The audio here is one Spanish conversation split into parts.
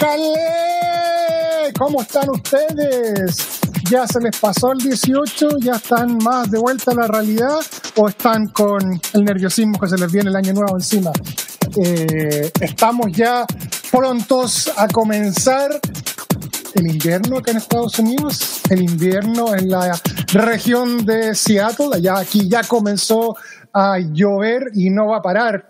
¡Éjale! ¿Cómo están ustedes? ¿Ya se les pasó el 18? ¿Ya están más de vuelta a la realidad? ¿O están con el nerviosismo que se les viene el año nuevo encima? Eh, estamos ya prontos a comenzar el invierno acá en Estados Unidos, el invierno en la región de Seattle, allá aquí ya comenzó a llover y no va a parar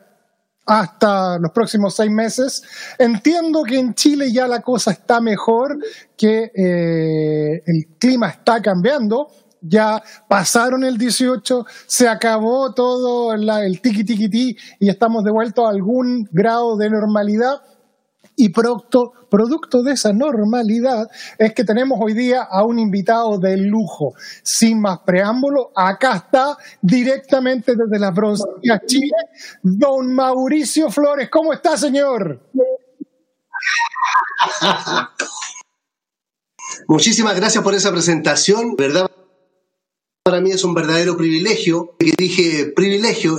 hasta los próximos seis meses. Entiendo que en Chile ya la cosa está mejor, que eh, el clima está cambiando. Ya pasaron el 18, se acabó todo la- el tiki tiki ti y estamos de vuelta a algún grado de normalidad. Y producto, producto de esa normalidad es que tenemos hoy día a un invitado de lujo. Sin más preámbulo, acá está directamente desde las broncerías Chile, don Mauricio Flores. ¿Cómo está, señor? Muchísimas gracias por esa presentación. Verdad, para mí es un verdadero privilegio. Que dije privilegio,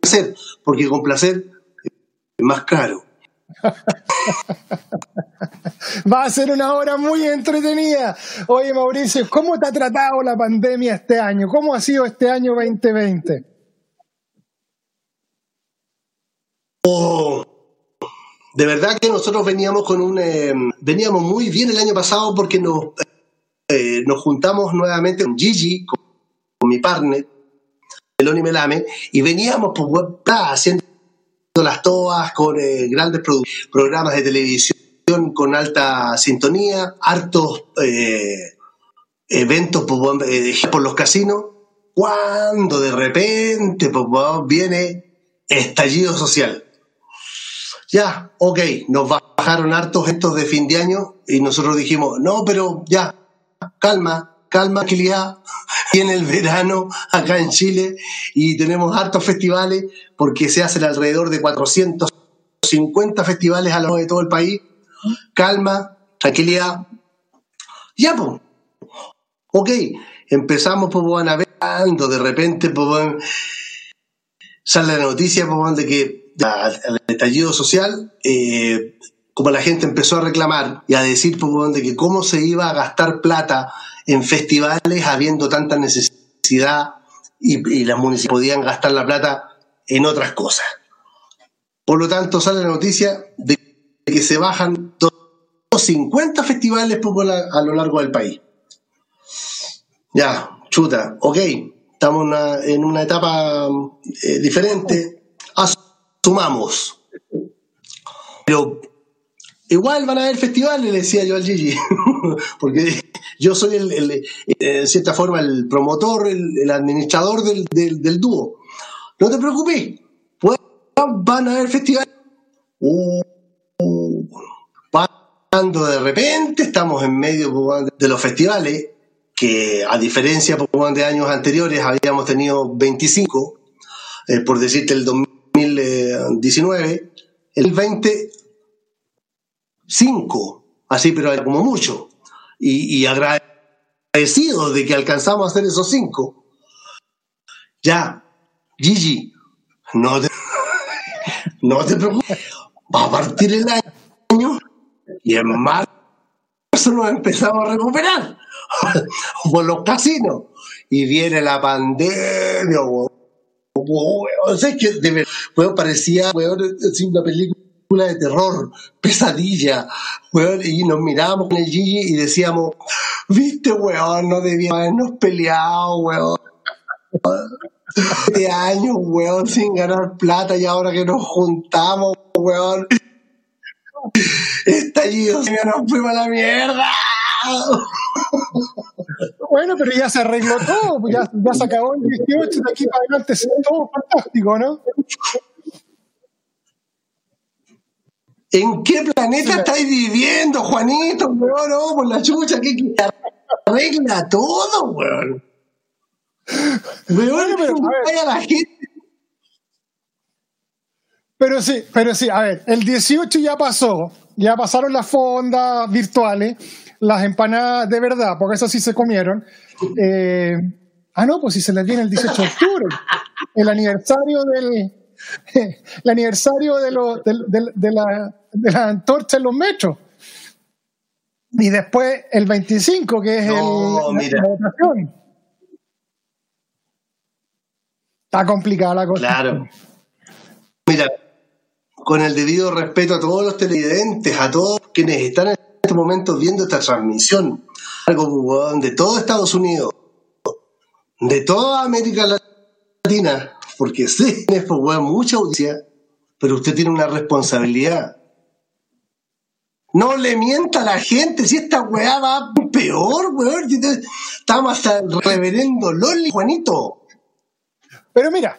placer, porque con placer es más caro. Va a ser una hora muy entretenida. Oye, Mauricio, ¿cómo te ha tratado la pandemia este año? ¿Cómo ha sido este año 2020? Oh, de verdad que nosotros veníamos con un eh, veníamos muy bien el año pasado porque nos eh, nos juntamos nuevamente con Gigi, con, mi partner, Meloni Melame, y veníamos pues, haciendo las toas con eh, grandes programas de televisión con alta sintonía, hartos eh, eventos pues, eh, por los casinos, cuando de repente pues, viene estallido social. Ya, ok, nos bajaron hartos estos de fin de año y nosotros dijimos, no, pero ya, calma, calma, tranquilidad. Viene el verano acá en Chile y tenemos hartos festivales porque se hacen alrededor de 450 festivales a lo largo de todo el país. Calma, tranquilidad. Ya, pues. Ok, empezamos, pues, a ver, de repente, pues, sale la noticia, pues, de que al estallido social, eh, como la gente empezó a reclamar y a decir pues, de que cómo se iba a gastar plata en festivales habiendo tanta necesidad y, las municipalidades podían gastar la plata en otras cosas. Por lo tanto, sale la noticia de que se bajan 250 festivales a, lo largo del país. Ya, chuta, ok, estamos en una etapa eh, diferente, asumamos. Pero igual van a haber festivales, le decía yo al Gigi, porque yo soy, el, el- eh, en cierta forma, el promotor, el, el administrador del, del- del dúo. No te preocupes, pues, van a haber festivales. Uh, cuando de repente estamos en medio pues, de los festivales, que a diferencia pues, de años anteriores habíamos tenido 25, eh, por decirte el 2019, el 20, 5, así pero como mucho, y, y agradecidos de que alcanzamos a hacer esos 5. Ya, Gigi, no te, no te preocupes, va a partir el año y en marzo nos empezamos a recuperar por los casinos y viene la pandemia. Weón, ¿sabes qué? De ver- weón, parecía así una película de terror, pesadilla, weón, y nos mirábamos con el Gigi y decíamos, viste, weón, no debíamos habernos peleado, weón. Este año, weón, sin ganar plata y ahora que nos juntamos, weón. Estallido, se nos fuimos a la mierda. Bueno, pero ya se arregló todo, pues ya, ya se acabó el 18, de aquí para adelante todo fantástico, ¿no? ¿En qué planeta estáis viviendo, Juanito? Weón, no, por la chucha, que arregla todo, weón. Weón, pero, a la gente. Pero sí, pero sí, a ver, el 18 ya pasó, ya pasaron las fondas virtuales, las empanadas de verdad, porque esas sí se comieron. Eh, ah, no, pues si se les viene el 18 de octubre, el aniversario del, el aniversario de, lo, del- de, la, de la antorcha en los metros. Y después el 25, que es No, el, mira. la votación. Está complicada la cosa. Claro. Mira, con el debido respeto a todos los televidentes, a todos quienes están en este momento viendo esta transmisión, algo de todo Estados Unidos, de toda América Latina, porque sí, weón, mucha audiencia, pero usted tiene una responsabilidad. No le mienta a la gente, si esta weá va peor, weón. Estamos hasta el reverendo Loli, Juanito. Pero mira,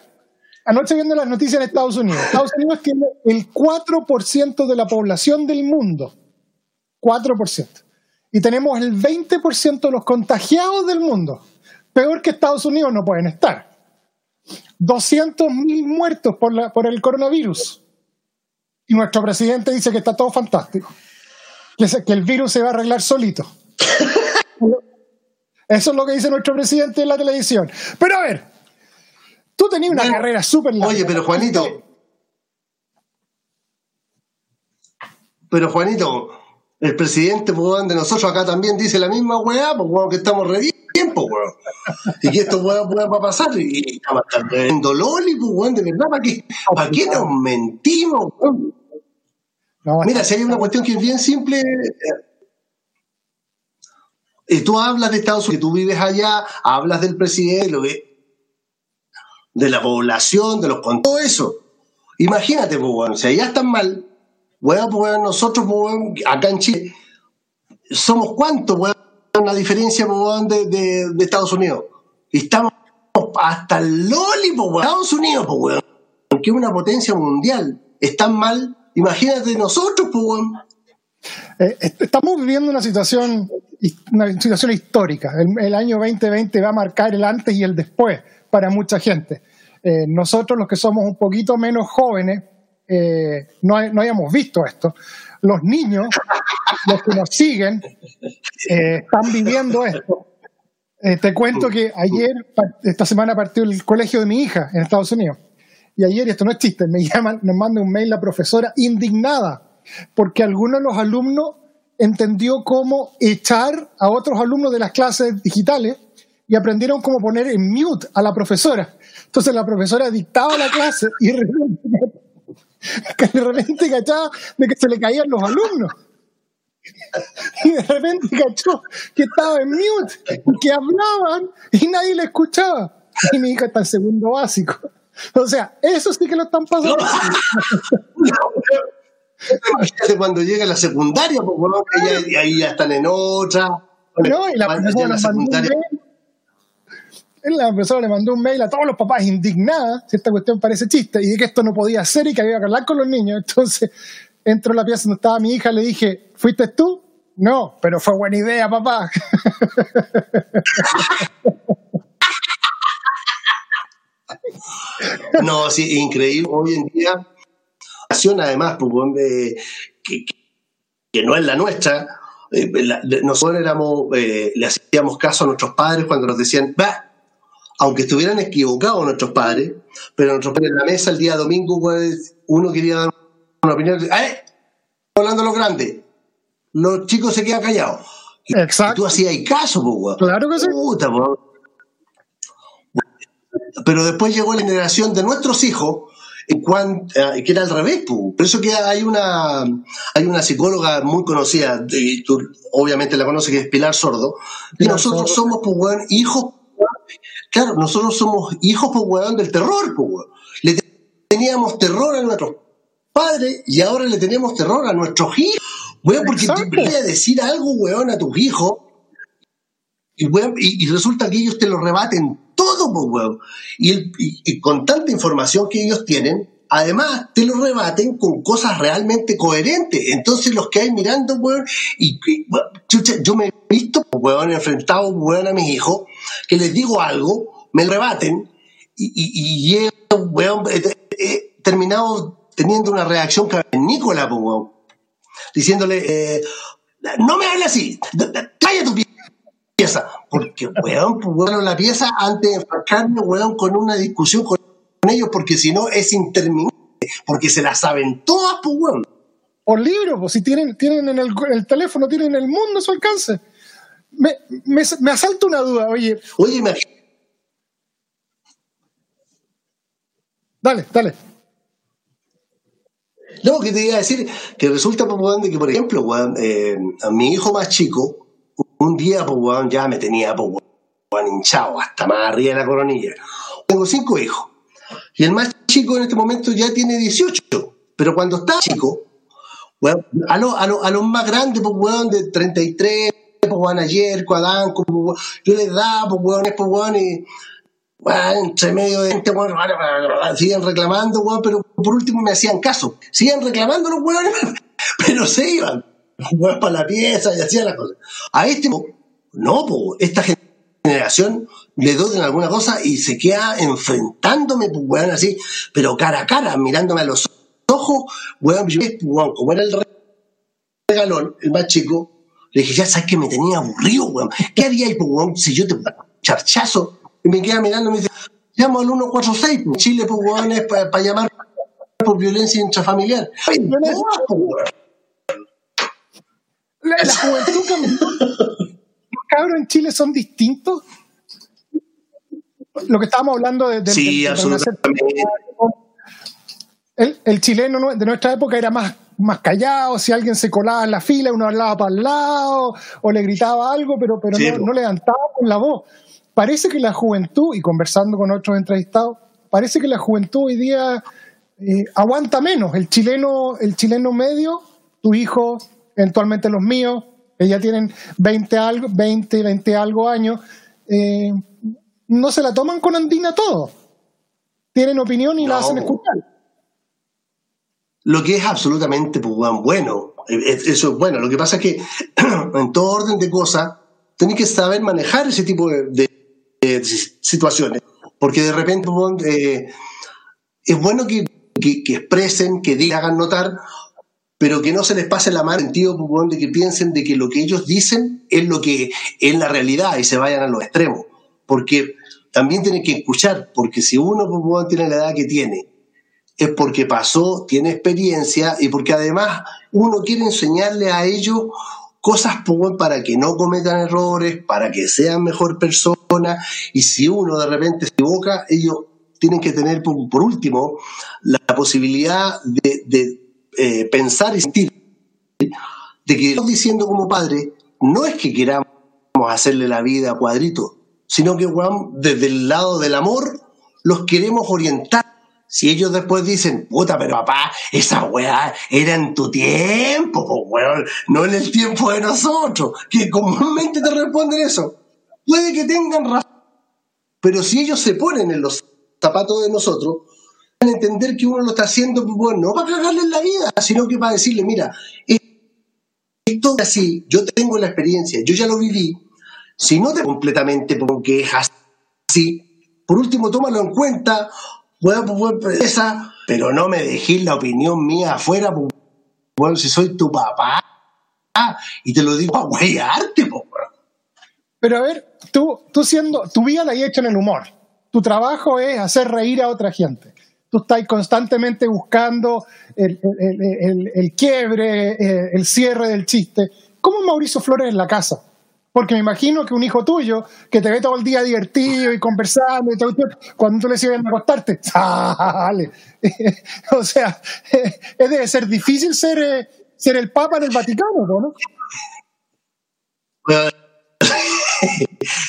anoche viendo las noticias en Estados Unidos, Estados Unidos tiene el 4% de la población del mundo. 4%. Y tenemos el 20% de los contagiados del mundo. Peor que Estados Unidos no pueden estar. 200.000 muertos por, la, por el coronavirus. Y nuestro presidente dice que está todo fantástico. Que, se- que el virus se va a arreglar solito. Eso es lo que dice nuestro presidente en la televisión. Pero a ver, tú tenías una Bueno, carrera súper larga. Oye, pero Juanito. Pero Juanito, el presidente pues, de nosotros acá también dice la misma weá, pues weón, que estamos re pues weón. Y que esto weón, weón, va a pasar. Y estamos en Loli, pues weón, de verdad, ¿para qué, ¿para qué nos mentimos, weón? No, Mira, si hay una cuestión que es bien simple. Y tú hablas de Estados Unidos, tú vives allá, hablas del presidente, de la población, de los con todo eso. Imagínate, pues, weón, si allá están mal, weón, pues, nosotros, pues, acá en Chile, somos cuántos, weón, la diferencia, de, Estados Unidos. Estamos hasta el loli, weón. Estados Unidos, weón, que es una potencia mundial, están mal, imagínate nosotros, weón. Eh, est- estamos viviendo una situación, una situación histórica. El, el año 2020 va a marcar el antes y el después para mucha gente. Eh, nosotros, los que somos un poquito menos jóvenes, eh, no, hay- no hayamos visto esto. Los niños, los que nos siguen, eh, están viviendo esto. Eh, te cuento que ayer, esta semana partió el colegio de mi hija en Estados Unidos. Y ayer, y esto no es chiste, me llaman, nos manda un mail la profesora indignada porque alguno de los alumnos entendió cómo echar a otros alumnos de las clases digitales y aprendieron cómo poner en mute a la profesora. Entonces la profesora dictaba la clase y de repente, de repente cachaba de que se le caían los alumnos. Y de repente cachó que estaba en mute, y que hablaban y nadie le escuchaba. Y mi hija está en segundo básico. O sea, eso sí que lo están pasando. Imagínate cuando llega la secundaria, pues, weón, que ya- ahí ya están en otra. No, y la Ya la secundaria. La profesora le mandó un mail a todos los papás indignada, si esta cuestión parece chiste, y de que esto no podía ser y que había que hablar con los niños. Entonces, entro a la pieza donde estaba mi hija, le dije, ¿fuiste tú? No, pero fue buena idea, papá. No, sí, increíble. Hoy en día, nación además, pues, weón, de- que, que- no es la nuestra. eh, nosotros éramos, eh, le hacíamos caso a nuestros padres cuando nos decían, va, aunque estuvieran equivocados nuestros padres, pero nuestros padres en la mesa el día domingo, pues, uno quería dar una opinión, ¡eh! Hablando los grandes, los chicos se quedan callados. Y tú Exacto. hacías caso, pues, weón. Claro que sí. Puta, po. Pero después llegó la generación de nuestros hijos, en cuan- eh, que era al revés. po. Por eso que hay una, hay una psicóloga muy conocida, y tú obviamente la conoces, que es Pilar Sordo, y Pilar nosotros Sordo. somos, pues, weón, hijos, claro, nosotros somos hijos, pues, weón, del terror, pues, weón. Le teníamos terror a nuestros padres y ahora le tenemos terror a nuestros hijos. Weón, porque te voy a decir algo, weón, a tus hijos y, weón, y, y resulta que ellos te lo rebaten todo, pues, weón. Y, el- y- y con tanta información que ellos tienen, además te lo rebaten con cosas realmente coherentes. Entonces los que hay mirando, weón, y, weón, chucha, yo me he visto, weón, enfrentado, weón, a mis hijos, que les digo algo, me rebaten, y, y, y he, weón, he, he terminado teniendo una reacción cavernícola, weón, diciéndole, eh, no me hables así, calla tu pieza, porque, weón, pues, weón, la pieza antes de enfrascarme, weón, con una discusión con ellos, porque si no es interminable, porque se la saben todas, pues, weón. Por libro, pues si tienen, tienen en el, el teléfono, tienen el mundo a su alcance. Me, me, me asalta una duda, oye. Oye, me... Dale, dale. No, que te iba a decir que resulta, pues, weón, de que, por ejemplo, weón, eh, a mi hijo más chico, un día, pues, weón, ya me tenía, pues, weón, hinchado hasta más arriba de la coronilla. Tengo cinco hijos. Y el más chico en este momento ya tiene 18. Pero cuando está chico, weón, a, lo, a, lo, a los más grandes, pues, weón, de 33, pues, weón, ayer, Cuadán, pues, yo les daba, pues, weón, pues, weón, y, weón, entre medio de gente, weón, siguen reclamando, weón, pero por último me hacían caso. Siguen reclamando los weones, pero se iban, weón, para la pieza y hacían las cosas. A este, no, pues, esta generación le doy en alguna cosa y se queda enfrentándome, pues, weón, así, pero cara a cara, mirándome a los ojos, weón, yo, weón, como era el regalón, el más chico, le dije, ya sabes que me tenía aburrido, weón. ¿Qué haría ahí, pues, weón, si yo te charchazo? Y me queda mirando y me dice, llamo al 146, pues, Chile, pues, weón, es para pa llamar por violencia intrafamiliar. Ay, no, weón. La, la juventud cabros en Chile son distintos. Lo que estábamos hablando de, de Sí, de- de absolutamente. el, el chileno de nuestra época era más, más callado, si alguien se colaba en la fila, uno hablaba para el lado o le gritaba algo, pero, pero Sí, no, no levantaba con la voz. Parece que la juventud, y conversando con otros entrevistados, parece que la juventud hoy día eh, aguanta menos. El chileno, el chileno medio, tu hijo, eventualmente los míos, que ya tienen 20 algo, 20, 20 algo años, eh, no se la toman con andina todo. Tienen opinión y la hacen escuchar. Lo que es absolutamente pues, bueno, eh, eh, eso es bueno. Lo que pasa es que en todo orden de cosas, tenés que saber manejar ese tipo de, de- de situaciones. Porque de repente weón, eh, es bueno que, que- que expresen, que digan, hagan notar, pero que no se les pase la mano en sentido pues, de que piensen de que lo que ellos dicen es lo que es la realidad y se vayan a los extremos. Porque también tienen que escuchar, porque si uno tiene la edad que tiene, es porque pasó, tiene experiencia y porque además uno quiere enseñarle a ellos cosas para que no cometan errores, para que sean mejor personas y si uno de repente se equivoca, ellos tienen que tener por, último la posibilidad de, eh, pensar y sentir de que diciendo como padre no es que queramos hacerle la vida a cuadrito, sino que weón, desde el lado del amor los queremos orientar. Si ellos después dicen, puta, pero papá, esa weá era en tu tiempo, weón, no en el tiempo de nosotros, que comúnmente te responden eso. Puede que tengan razón, pero si ellos se ponen en los zapatos de nosotros, van a entender que uno lo está haciendo, bueno, no para cagarle en la vida, sino que para decirle, mira, esto es así, yo tengo la experiencia, yo ya lo viví, si no te completamente porque es así, por último tómalo en cuenta, pues, pues, esa, pero no me dejéis la opinión mía afuera, pues, bueno, si soy tu papá, y te lo digo para weón. Pero a ver, tú, tú siendo, tu vida la has hecho en el humor. Tu trabajo es hacer reír a otra gente. Tú estás constantemente buscando el, el- el- quiebre, eh, el cierre del chiste. ¿Cómo Mauricio Flores en la casa? Porque me imagino que un hijo tuyo que te ve todo el día divertido y conversando, y todo, cuando tú le sigues a acostarte, sale. o sea, es debe ser difícil ser, eh, ser el Papa en el Vaticano, ¿no?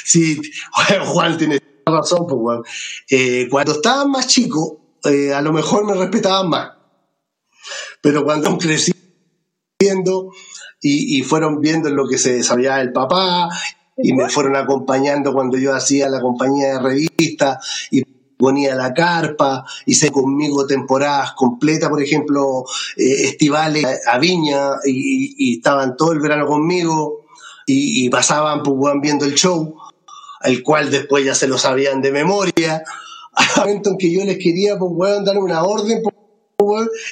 Sí, Juan tiene razón, pues, weón. Eh, cuando estaban más chicos, eh, a lo mejor me respetaban más. Pero cuando crecí viendo y, fueron viendo en lo que se desarrollaba el papá y me fueron acompañando cuando yo hacía la compañía de revistas y ponía la carpa, hice conmigo temporadas completas, por ejemplo, eh, estivales a Viña, y, y, estaban todo el verano conmigo, y, pasaban pues, weón, viendo el show, el cual después ya se lo sabían de memoria, al momento en que yo les quería, pues, weón, dar una orden, pues,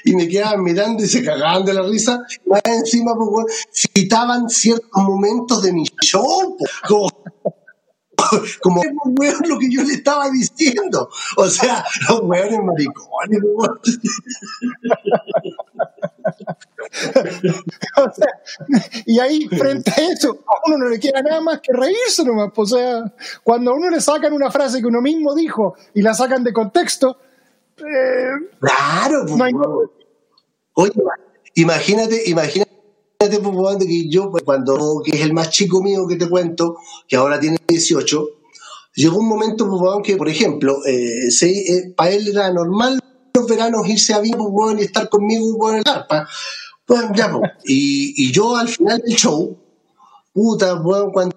y me quedaban mirando y se cagaban de la risa, más encima, pues, citaban ciertos momentos de mi show, pues, como weón, lo que yo le estaba diciendo. O sea, los weones maricones, sea, y ahí, frente a eso, a uno no le queda nada más que reírse nomás. pues, O sea, cuando a uno le sacan una frase que uno mismo dijo y la sacan de contexto, eh, Claro, pues, No. Oye, imagínate, imagínate pues, que yo, pues, cuando, que es el más chico mío que te cuento, que ahora tiene 18, llegó un momento, pues, que, por ejemplo, eh, se- eh, para él era normal los veranos irse a Viña, pues, y estar conmigo, weón, en el arpa. Pues, ya, pues. Y, y yo al final del show, puta, cuando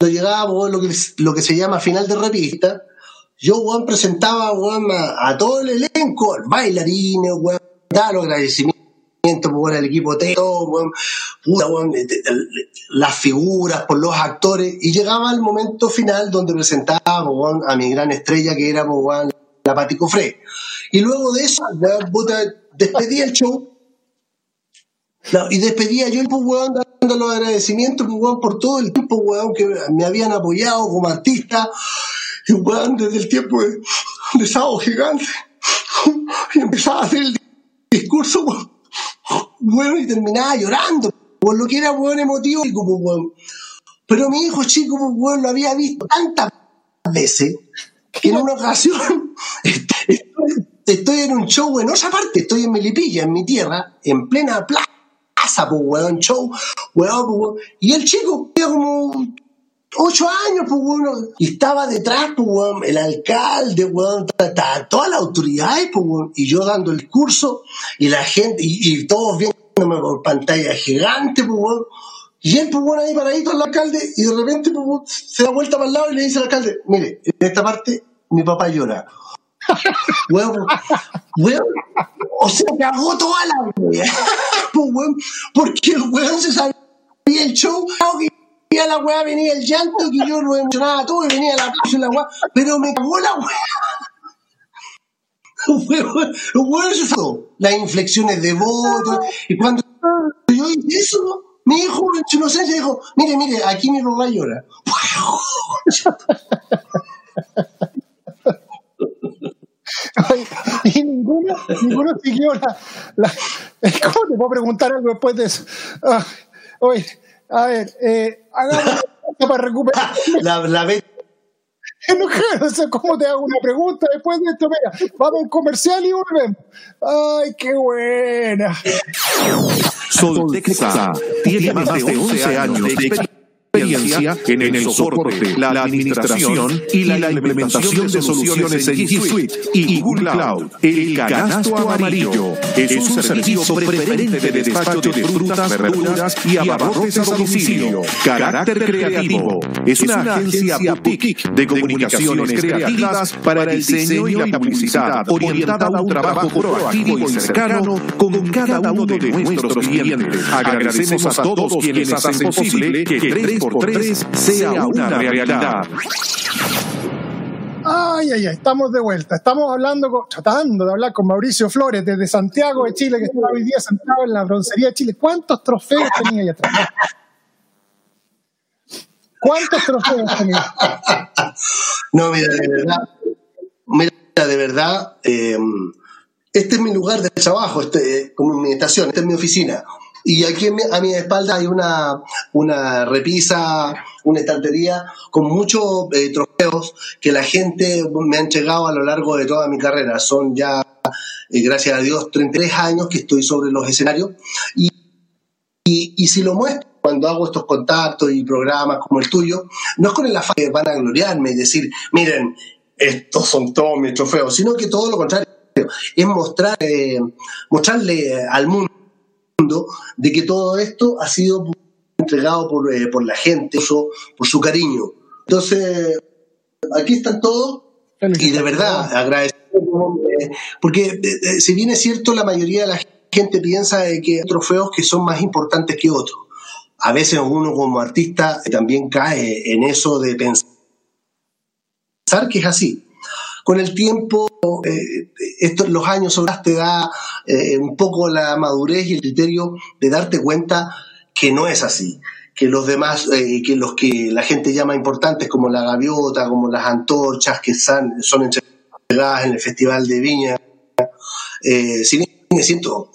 llegaba, weón, lo que, lo que se llama final de revista, yo, weón, presentaba, weón, a, a todo el elenco, bailarines, weón, daba los agradecimientos, weón, al equipo técnico, weón, puta, weón, las figuras por los actores, y llegaba el momento final donde presentaba, weón, a mi gran estrella que era, weón, la Pati Cofré. Y luego de eso, weón, puta, despedí el show, y despedía yo pues, weón, dando los agradecimientos pues, weón, por todo el tiempo weón, que me habían apoyado como artista. Y weón, desde el tiempo de, de Gigante. Y empezaba a hacer el discurso, weón, y terminaba llorando. Por lo que era weón emotivo, como weón. Pero mi hijo chico, weón, lo había visto tantas veces que en una ocasión estoy, en un show en otra parte, estoy en Melipilla, en mi tierra, en plena plaza, pues, weón, show, weón, pues, weón. Y el chico como ocho años, pues, weón, y estaba detrás, pues, weón, el alcalde, ta- todas las autoridades, pues, weón, y yo dando el curso, y la gente, y, y todos viéndome por pantalla gigante, pues, weón. Y él, pues, bueno, ahí paradito al alcalde, y de repente, pues, weón, se da vuelta para el lado y le dice al alcalde, mire, en esta parte, mi papá llora. Weón, weón, o sea, cagó toda la wea, pues, weón, porque el weón se sabía el show, claro que a la weá venía el llanto, que yo lo emocionaba todo, y venía la la weá, pero me cagó la weá. Las inflexiones de voz, y cuando yo hice eso, mi hijo en su inocencia dijo, mire, mire, aquí mi papá llora. Y ninguno, ninguno siguió la, la- ¿Cómo te puedo preguntar algo después de eso? Ah, oye, a ver, eh, hagamos para recuperar. La, la vez No, no sé cómo te hago una pregunta después de esto. Mira, vamos al comercial y volvemos. Ay, qué buena. Soltexa tiene más de 11 años de experiencia en el soporte, la administración y la implementación de soluciones en G Suite y Google Cloud. El canasto amarillo es un servicio preferente de despacho de frutas, verduras y abarrotes a domicilio. Carácter creativo es una agencia boutique de comunicaciones creativas para el diseño y la publicidad orientada a un trabajo proactivo y cercano con cada uno de nuestros clientes. Agradecemos a todos quienes hacen posible que 3x3 sea una realidad. Ay, ay, ay, estamos de vuelta. Estamos hablando, con- tratando de hablar con Mauricio Flores desde Santiago de Chile, que está hoy día sentado en la broncería de Chile. ¿Cuántos trofeos tenía ahí atrás? ¿Cuántos trofeos tenía? No, mira, de verdad, mira, de verdad, eh, este es mi lugar de trabajo, este, eh, como mi estación, esta es mi oficina. Y aquí mi- a mi espalda hay una, una repisa, una estantería con muchos eh, trofeos que la gente me ha entregado a lo largo de toda mi carrera. Son ya, eh, gracias a Dios, 33 años que estoy sobre los escenarios. Y, y, y si lo muestro cuando hago estos contactos y programas como el tuyo, no es con el afán de van a gloriarme y decir, miren, estos son todos mis trofeos, sino que todo lo contrario, es mostrar, eh, mostrarle al mundo de que todo esto ha sido entregado por, eh, por la gente, por su cariño. Entonces, aquí están todos, Y de verdad, agradecido. Porque eh, eh, si bien es cierto, la mayoría de la gente piensa que hay trofeos que son más importantes que otros. A veces uno como artista también cae en eso de pensar que es así. Con el tiempo, eh, los años te da un poco la madurez y el criterio de darte cuenta que no es así que los demás, eh, que los que la gente llama importantes, como la gaviota, como las antorchas que son, entregadas en el Festival de Viña, eh, si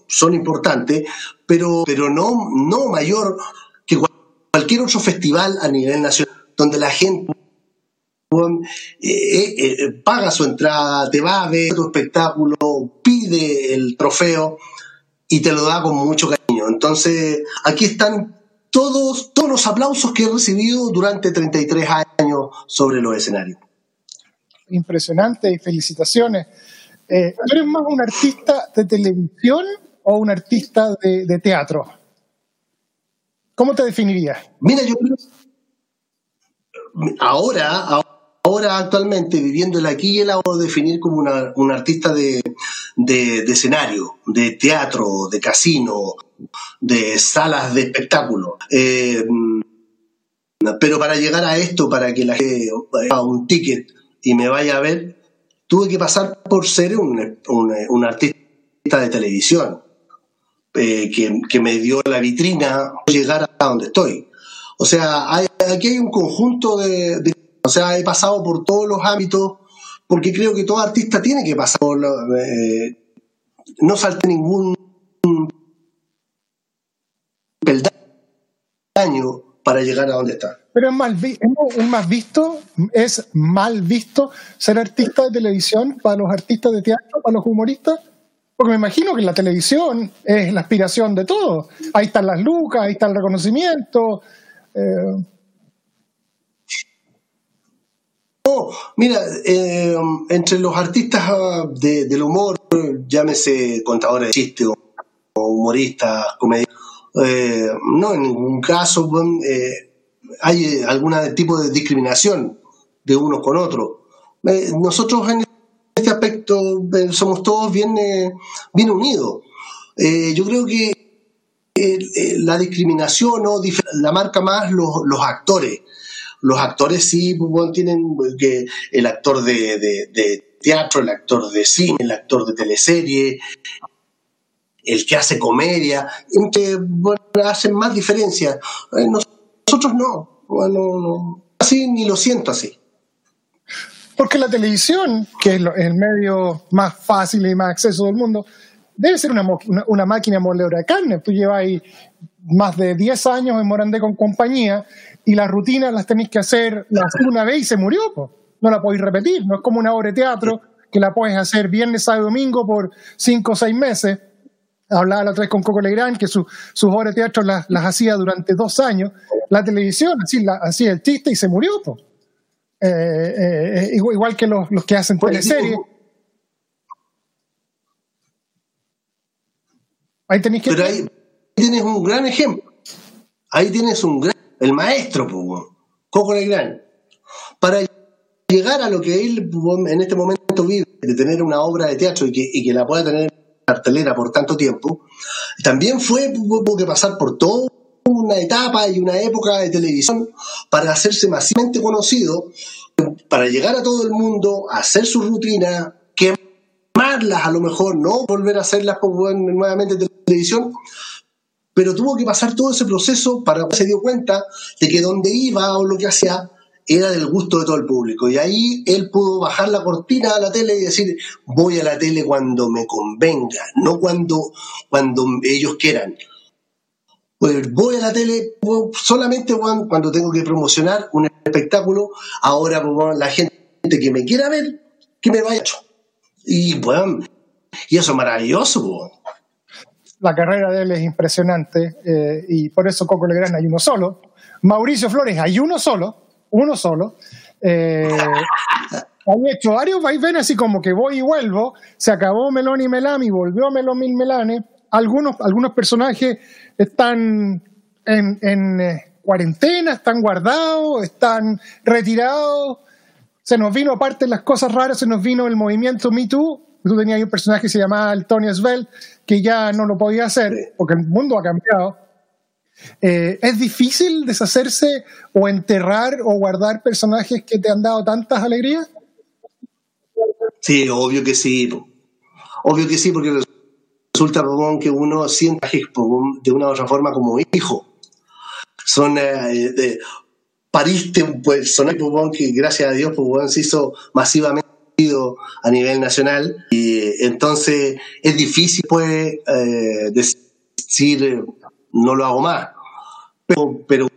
son importantes, pero, pero no, no mayor que cualquier otro festival a nivel nacional, donde la gente eh, paga su entrada, te va a ver tu espectáculo, pide el trofeo y te lo da con mucho cariño. Entonces, aquí están todos, todos los aplausos que he recibido durante 33 años sobre los escenarios. Impresionante y felicitaciones. Eh, eres más un artista de televisión o un artista de, teatro? ¿Cómo te definirías? Mira, yo ahora, ahora actualmente viviendo el aquí y el ahora, definir como un artista de, de, escenario, de teatro, de casino, de salas de espectáculo. Eh, pero para llegar a esto, para que la gente haga un ticket y me vaya a ver, tuve que pasar por ser un, un, artista de televisión, eh, que, me dio la vitrina llegar a donde estoy. O sea, aquí hay un conjunto de, O sea, he pasado por todos los ámbitos, porque creo que todo artista tiene que pasar por... Eh, no salte ningún peldaño para llegar a donde está. Pero es mal, es más visto, es mal visto ser artista de televisión para los artistas de teatro, para los humoristas. Porque me imagino que la televisión es la aspiración de todo. Ahí están las lucas, ahí está el reconocimiento. Eh. No, mira, eh, entre los artistas ah, del humor, llámese contadores de chistes o humoristas, comediantes, eh, no, en ningún caso eh, hay algún tipo de discriminación de unos con otros. Nosotros en este aspecto somos todos bien, bien unidos. yo creo que la discriminación ¿no? la marca más los, actores. Los actores sí pues, tienen que el actor de, de teatro, el actor de cine, el actor de teleserie, el que hace comedia, que bueno, hacen más diferencia. Eh, nosotros no, bueno, así ni lo siento así. Porque la televisión, que es el medio más fácil y más acceso del mundo, debe ser una, una, máquina moledora de carne. Tú llevas ahí más de 10 años en Morandé con compañía y las rutinas las tenéis que hacer una vez y se murió. No la podéis repetir. No es como una obra de teatro que la puedes hacer viernes, sábado, domingo por 5 o 6 meses hablaba la otra vez con Coco Legrand, que sus obras de teatro las, hacía durante dos años. La televisión hacía el chiste y se murió. Eh, eh, igual, que los, que hacen teleseries. Ahí tenéis que... Pero ahí tienes un gran ejemplo. Ahí tienes un gran... El maestro, Coco Legrand. Para llegar a lo que él en este momento vive, de tener una obra de teatro y que, y que la pueda tener cartelera por tanto tiempo, también fue, tuvo que pasar por toda una etapa y una época de televisión para hacerse masivamente conocido, para llegar a todo el mundo, hacer su rutina, quemarlas a lo mejor, no volver a hacerlas nuevamente de televisión, pero tuvo que pasar todo ese proceso para que se dio cuenta de que donde iba o lo que hacía era del gusto de todo el público. Y ahí él pudo bajar la cortina a la tele y decir, voy a la tele cuando me convenga, no cuando, cuando ellos quieran. Pues voy a la tele solamente cuando tengo que promocionar un espectáculo. Ahora, pues, la gente que me quiera ver, que me vaya. Y bueno, y eso es maravilloso. La carrera de él es impresionante eh, y por eso Coco Legrand hay uno solo. Mauricio Flores hay uno solo uno solo. Eh, han hecho varios vaivenes así como que voy y vuelvo, se acabó Melón y Melami, volvió y Melane. Algunos, algunos personajes están en, eh, cuarentena, están guardados, están retirados. se nos vino, aparte las cosas raras, se nos vino el movimiento Me Too. Tú tenías un personaje que se llamaba el Tony Svel, que ya no lo podía hacer, porque el mundo ha cambiado. Eh, ¿Es difícil deshacerse o enterrar o guardar personajes que te han dado tantas alegrías? Sí, obvio que sí. Obvio que sí, porque resulta que uno sienta de una u otra forma como hijo. Son eh, pariste un personaje que gracias a Dios pues, se hizo masivamente a nivel nacional. Y entonces es difícil pues eh, decir no lo hago más pero,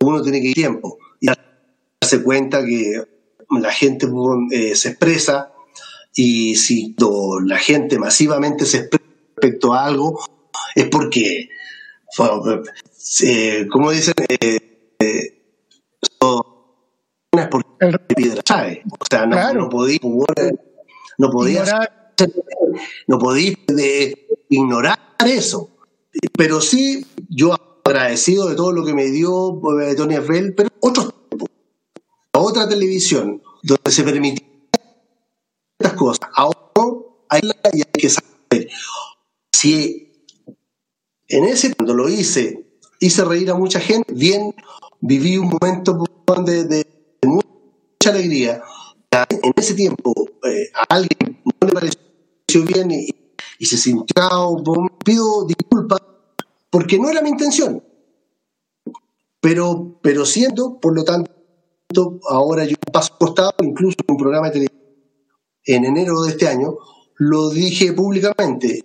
uno tiene que ir tiempo y darse cuenta que la gente eh, se expresa. Y si la gente masivamente se expresa respecto a algo es porque eh, como dicen eh, eh el piedra sabe o sea no, no podía no podía no podía ignorar eso. Pero sí yo agradecido de todo lo que me dio eh, Tony Abel pero otros otra televisión donde se permitía estas cosas. Ahora hay, hay que saber si en ese cuando lo hice hice reír a mucha gente bien viví un momento de, de, mucha alegría en ese tiempo eh, a alguien no le pareció bien y, y se sintió pido disculpas porque no era mi intención. Pero, pero siento, por lo tanto, ahora yo paso costado, incluso en un programa de televisión en enero de este año, lo dije públicamente.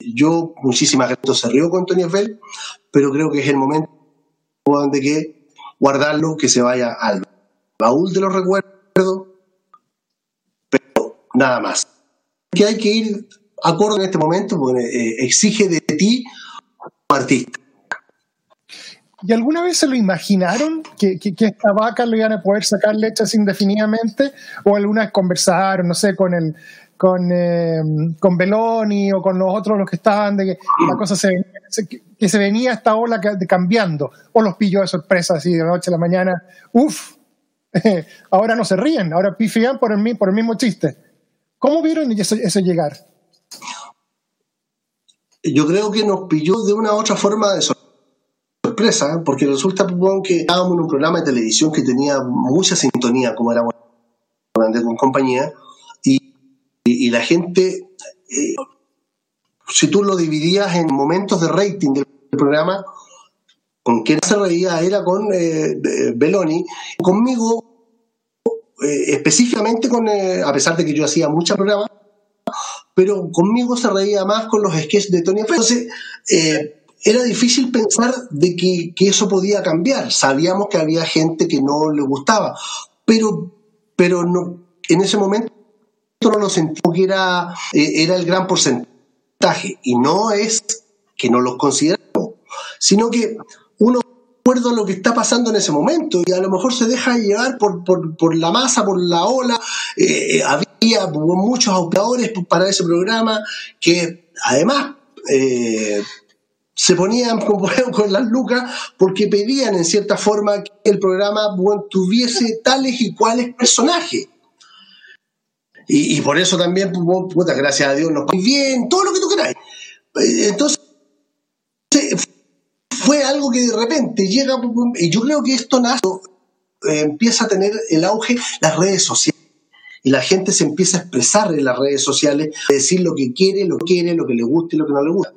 Yo, muchísimas gracias, se rió con Tony Bell, pero creo que es el momento de que guardarlo, que se vaya al baúl de los recuerdos, pero nada más. Que hay que ir acorde en este momento, porque eh, exige de ti como artista. ¿Y alguna vez se lo imaginaron que, esta vaca lo iban a poder sacar leches indefinidamente? ¿O alguna vez conversaron, no sé, con el con, eh, con Beloni o con los otros los que estaban, de que la cosa se, que se venía esta ola cambiando? ¿O los pilló de sorpresa así de la noche a la mañana? ¡Uf! ahora no se ríen, ahora pifian por el, por el mismo chiste. ¿Cómo vieron eso, llegar? yo creo que nos pilló de una u otra forma de sorpresa, porque resulta que estábamos en un programa de televisión que tenía mucha sintonía, como era con compañía, y, y, la gente, eh, si tú lo dividías en momentos de rating del programa, con quien se reía era con eh, Beloni, conmigo eh, específicamente con, a pesar de que yo hacía muchos programas, pero conmigo se reía más con los sketches de Tony Entonces, eh, era difícil pensar de que, eso podía cambiar. Sabíamos que había gente que no le gustaba, pero, pero no, en ese momento no lo sentimos que era, eh, era el gran porcentaje. Y no es que no los consideramos, sino que uno acuerdo a lo que está pasando en ese momento y a lo mejor se deja llevar por, por, la masa, por la ola. Eh, había muchos operadores para ese programa que además eh, se ponían con las lucas porque pedían en cierta forma que el programa tuviese tales y cuales personajes. Y, por eso también, puta, gracias a Dios, nos muy bien, todo lo que tú queráis. Eh, entonces, fue algo que de repente llega, y yo creo que esto nace, eh, empieza a tener el auge las redes sociales. Y la gente se empieza a expresar en las redes sociales, a decir lo que quiere, lo que quiere, lo que le gusta y lo que no le gusta.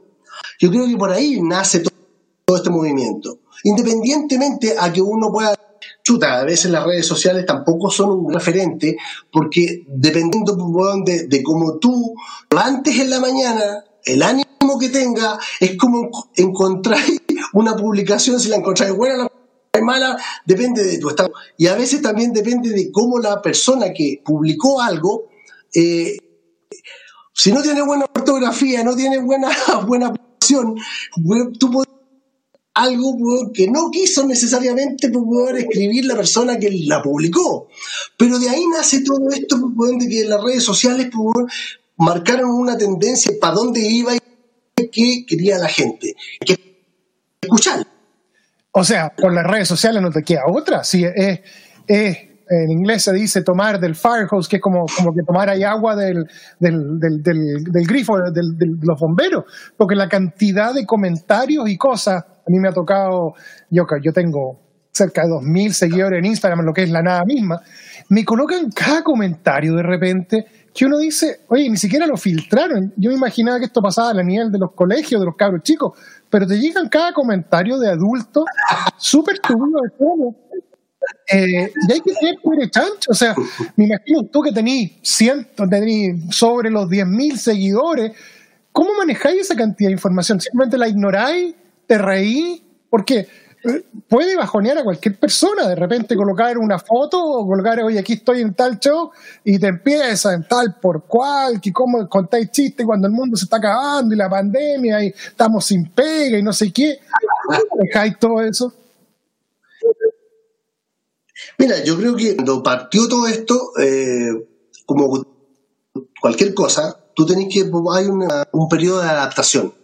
Yo creo que por ahí nace todo, este movimiento. Independientemente a que uno pueda chuta, a veces las redes sociales tampoco son un referente, porque dependiendo de, de cómo tú antes en la mañana, el ánimo que tenga, es como encontrar una publicación, si la encontráis buena o mala, depende de tu estado. Y a veces también depende de cómo la persona que publicó algo, eh, si no tiene buena ortografía, no tiene buena, buena posición, tú puedes algo que no quiso necesariamente poder escribir la persona que la publicó. Pero de ahí nace todo esto de que las redes sociales marcaron una tendencia para dónde iba y qué quería la gente. Que escuchar. O sea, con las redes sociales no te queda otra. Sí, es, en inglés se dice tomar del fire hose, que es como, como que tomar ahí agua del, del, del, del, grifo de los bomberos, porque la cantidad de comentarios y cosas, a mí me ha tocado, yo, yo tengo cerca de 2.000 seguidores en Instagram, lo que es la nada misma, me colocan cada comentario de repente que uno dice, oye, ni siquiera lo filtraron. Yo me imaginaba que esto pasaba a la nivel de los colegios, de los cabros chicos, pero te llegan cada comentario de adultos súper subido de todo. Eh, y hay que ser chancho. O sea, me imagino tú que tenés cientos, tenés sobre los 10.000 seguidores, ¿cómo manejáis esa cantidad de información? ¿Simplemente la ignoráis? ¿Te reí? Porque puede bajonear a cualquier persona, de repente colocar una foto o colocar, oye, aquí estoy en tal show y te empieza en tal por cual, que cómo contáis chistes cuando el mundo se está acabando y la pandemia y estamos sin pega y no sé qué. ¿Cómo dejáis todo eso? Mira, yo creo que cuando partió todo esto, eh, como cualquier cosa, tú tenés que, hay un periodo de adaptación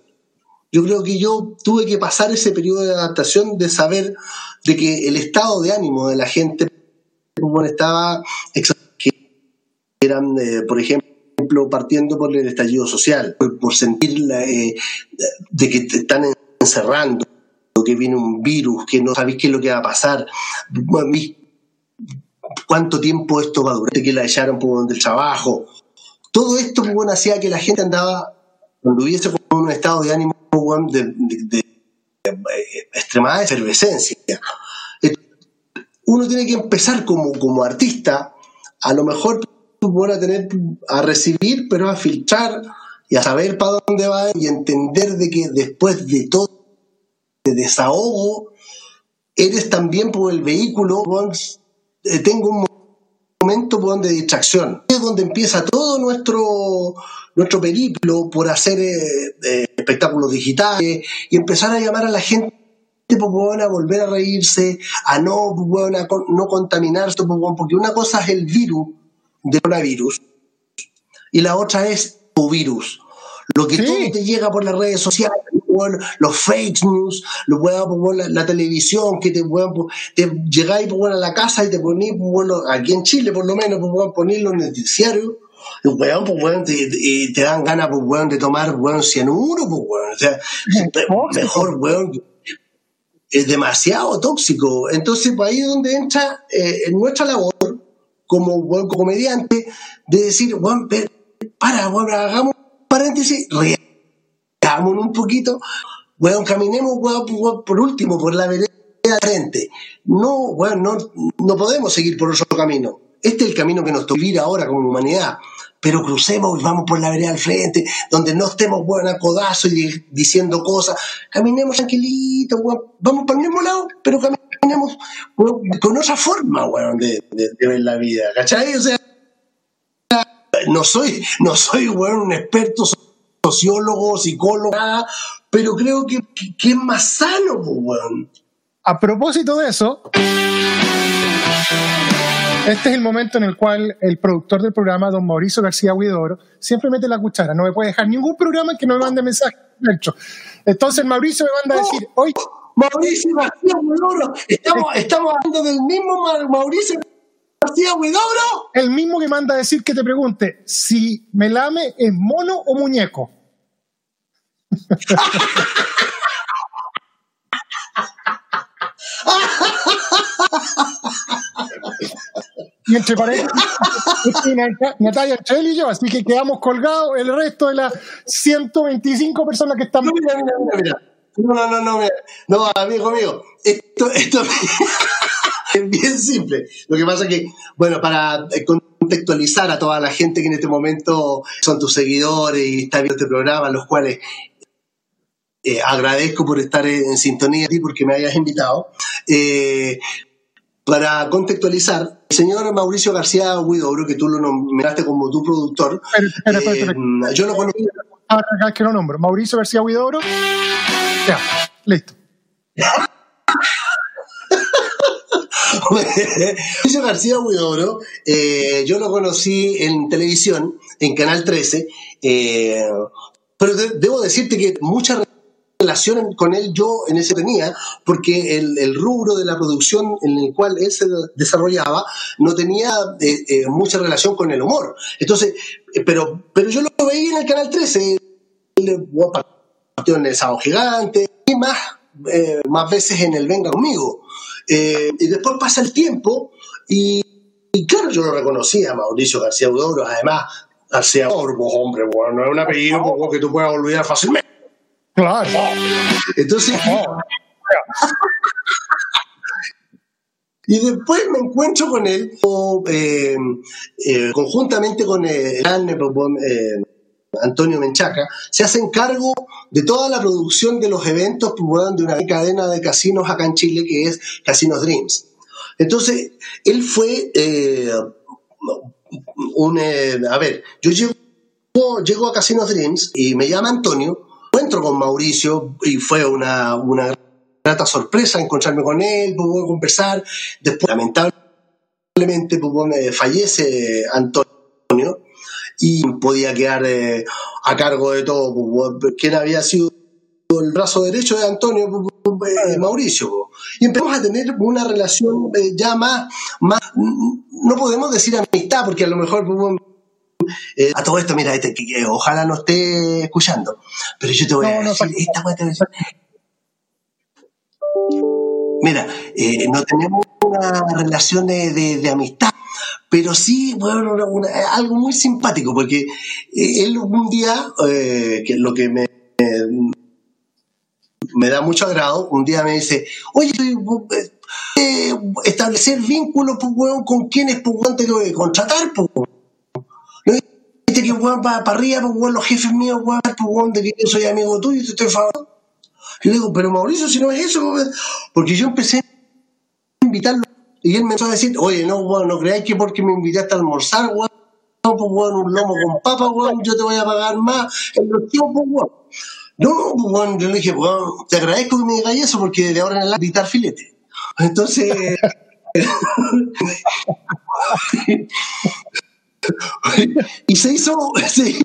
yo creo que yo tuve que pasar ese periodo de adaptación de saber de que el estado de ánimo de la gente estaba que eran, eh, por ejemplo, partiendo por el estallido social, por, sentir eh, de que te están encerrando, que viene un virus, que no sabéis qué es lo que va a pasar, cuánto tiempo esto va a durar, que la echaron por del trabajo. Todo esto bueno, hacía que la gente andaba, cuando hubiese un estado de ánimo de, extremada efervescencia. Uno tiene que empezar como, como artista, a lo mejor van a tener a recibir, pero a filtrar y a saber para dónde va y entender de que después de todo de desahogo, eres también por el vehículo, eh, tengo un momento de distracción. Es donde empieza todo nuestro, nuestro periplo por hacer eh, espectáculos digitales y empezar a llamar a la gente pues, a volver a reírse, a no, pues, a no contaminarse, pues, porque una cosa es el virus del coronavirus y la otra es tu virus. Lo que todo te llega por las redes sociales, los fake news, lo por la, la, televisión, que te, te llegáis a la casa y te bueno, aquí en Chile por lo menos, pues, ponerlo en el noticiario weón, pues, weón, y te, dan ganas, pues, weón, de tomar, weón, cianuro, pues, weón. O sea, mejor, weón, es demasiado tóxico. Entonces, pues ahí es donde entra eh, en nuestra labor, como buen comediante, de decir, weón, para, weón, hagamos paréntesis, un poquito, weón, caminemos, weón, por último, por la vereda de frente. No, weón, no, no podemos seguir por otro camino. Este es el camino que nos toca vivir ahora como humanidad pero crucemos y vamos por la vereda al frente, donde no estemos bueno, a codazo y diciendo cosas. Caminemos tranquilito, vamos para el mismo lado, pero caminemos con otra forma bueno, de, ver la vida, ¿cachai? O sea, no soy, no soy bueno, un experto sociólogo, psicólogo, nada, pero creo que, que, es más sano, bueno. A propósito de eso. Este es el momento en el cual el productor del programa, don Mauricio García Huidoro, siempre mete la cuchara. No me puede dejar ningún programa en que no me mande mensaje. Entonces Mauricio me manda a decir, hoy... Mauricio García Huidoro, estamos, estamos hablando del mismo Mauricio García Huidoro. El mismo que manda a decir que te pregunte si me lame es mono o muñeco. Y entre Natalia Chel y yo, así que quedamos colgados el resto de las 125 personas que están. No, mira, mira, mira. No, no, no, no, no, amigo mío, esto, esto es bien simple. Lo que pasa es que, bueno, para contextualizar a toda la gente que en este momento son tus seguidores y está viendo este programa, los cuales eh, agradezco por estar en, sintonía y porque me hayas invitado. Eh, para contextualizar, el señor Mauricio García Huidobro, que tú lo nombraste como tu productor, espera, espera, eh, yo lo conocí. Ahora que lo nombro, Mauricio García Huidobro. Ya, listo. Mauricio García Huidobro, eh, yo lo conocí en televisión, en Canal 13, eh, pero debo decirte que muchas relación con él yo en ese tenía, porque el, rubro de la producción en el cual él se desarrollaba no tenía eh, eh, mucha relación con el humor. Entonces, eh, pero, pero yo lo veía en el Canal 13, él partió en el Sábado Gigante, y más, eh, más veces en el Venga conmigo. Y después pasa el tiempo y, y claro, yo lo reconocía, Mauricio García Udoro, además, García pues, hombre, bueno, no es un apellido que tú puedas olvidar fácilmente. Claro. Entonces, y después me encuentro con él, eh, eh, conjuntamente con el gran, eh, eh, Antonio Menchaca, se hacen cargo de toda la producción de los eventos pues, de una cadena de casinos acá en Chile que es Casinos Dreams. Entonces, él fue eh, un... eh, a ver, yo llego, llego a Casinos Dreams y me llama Antonio, encuentro con Mauricio y fue una, una grata sorpresa encontrarme con él, weón, conversar. Después, lamentablemente, pues, eh, fallece Antonio y podía quedar eh, a cargo de todo. pues. ¿Quién había sido el brazo derecho de Antonio? pues, eh, Mauricio. pues. Y empezamos a tener una relación eh, ya más, más, no podemos decir amistad, porque a lo mejor pues, eh, a todo esto, mira, este, que, que ojalá no esté escuchando, pero yo te voy a No, no, decir, esta weá te va a- Mira, eh, no tenemos una relación de, de- de amistad, pero sí, bueno, una- una- algo muy simpático, porque eh, él un día, eh, que lo que me, eh, me da mucho agrado, un día me dice, oye, eh, eh, establecer vínculos pues, con quienes pues, weón, te tengo que contratar, pues, weón. ¿No que weón para arriba, pues, weón, los jefes míos, weón, pues, weón, de que yo soy amigo tuyo y te estoy favor? Yo le digo, pero Mauricio, si no es eso, weón". porque yo empecé a invitarlo y él me empezó a decir, oye, no, weón, no creáis que porque me invitaste a almorzar, weón, no, pues, weón, un lomo con papa, weón, yo te voy a pagar más en los tiempos, weón. No, pues, weón, yo le dije, weón, te agradezco que me digas eso porque de ahora en adelante invitar filete. Entonces, y se hizo, se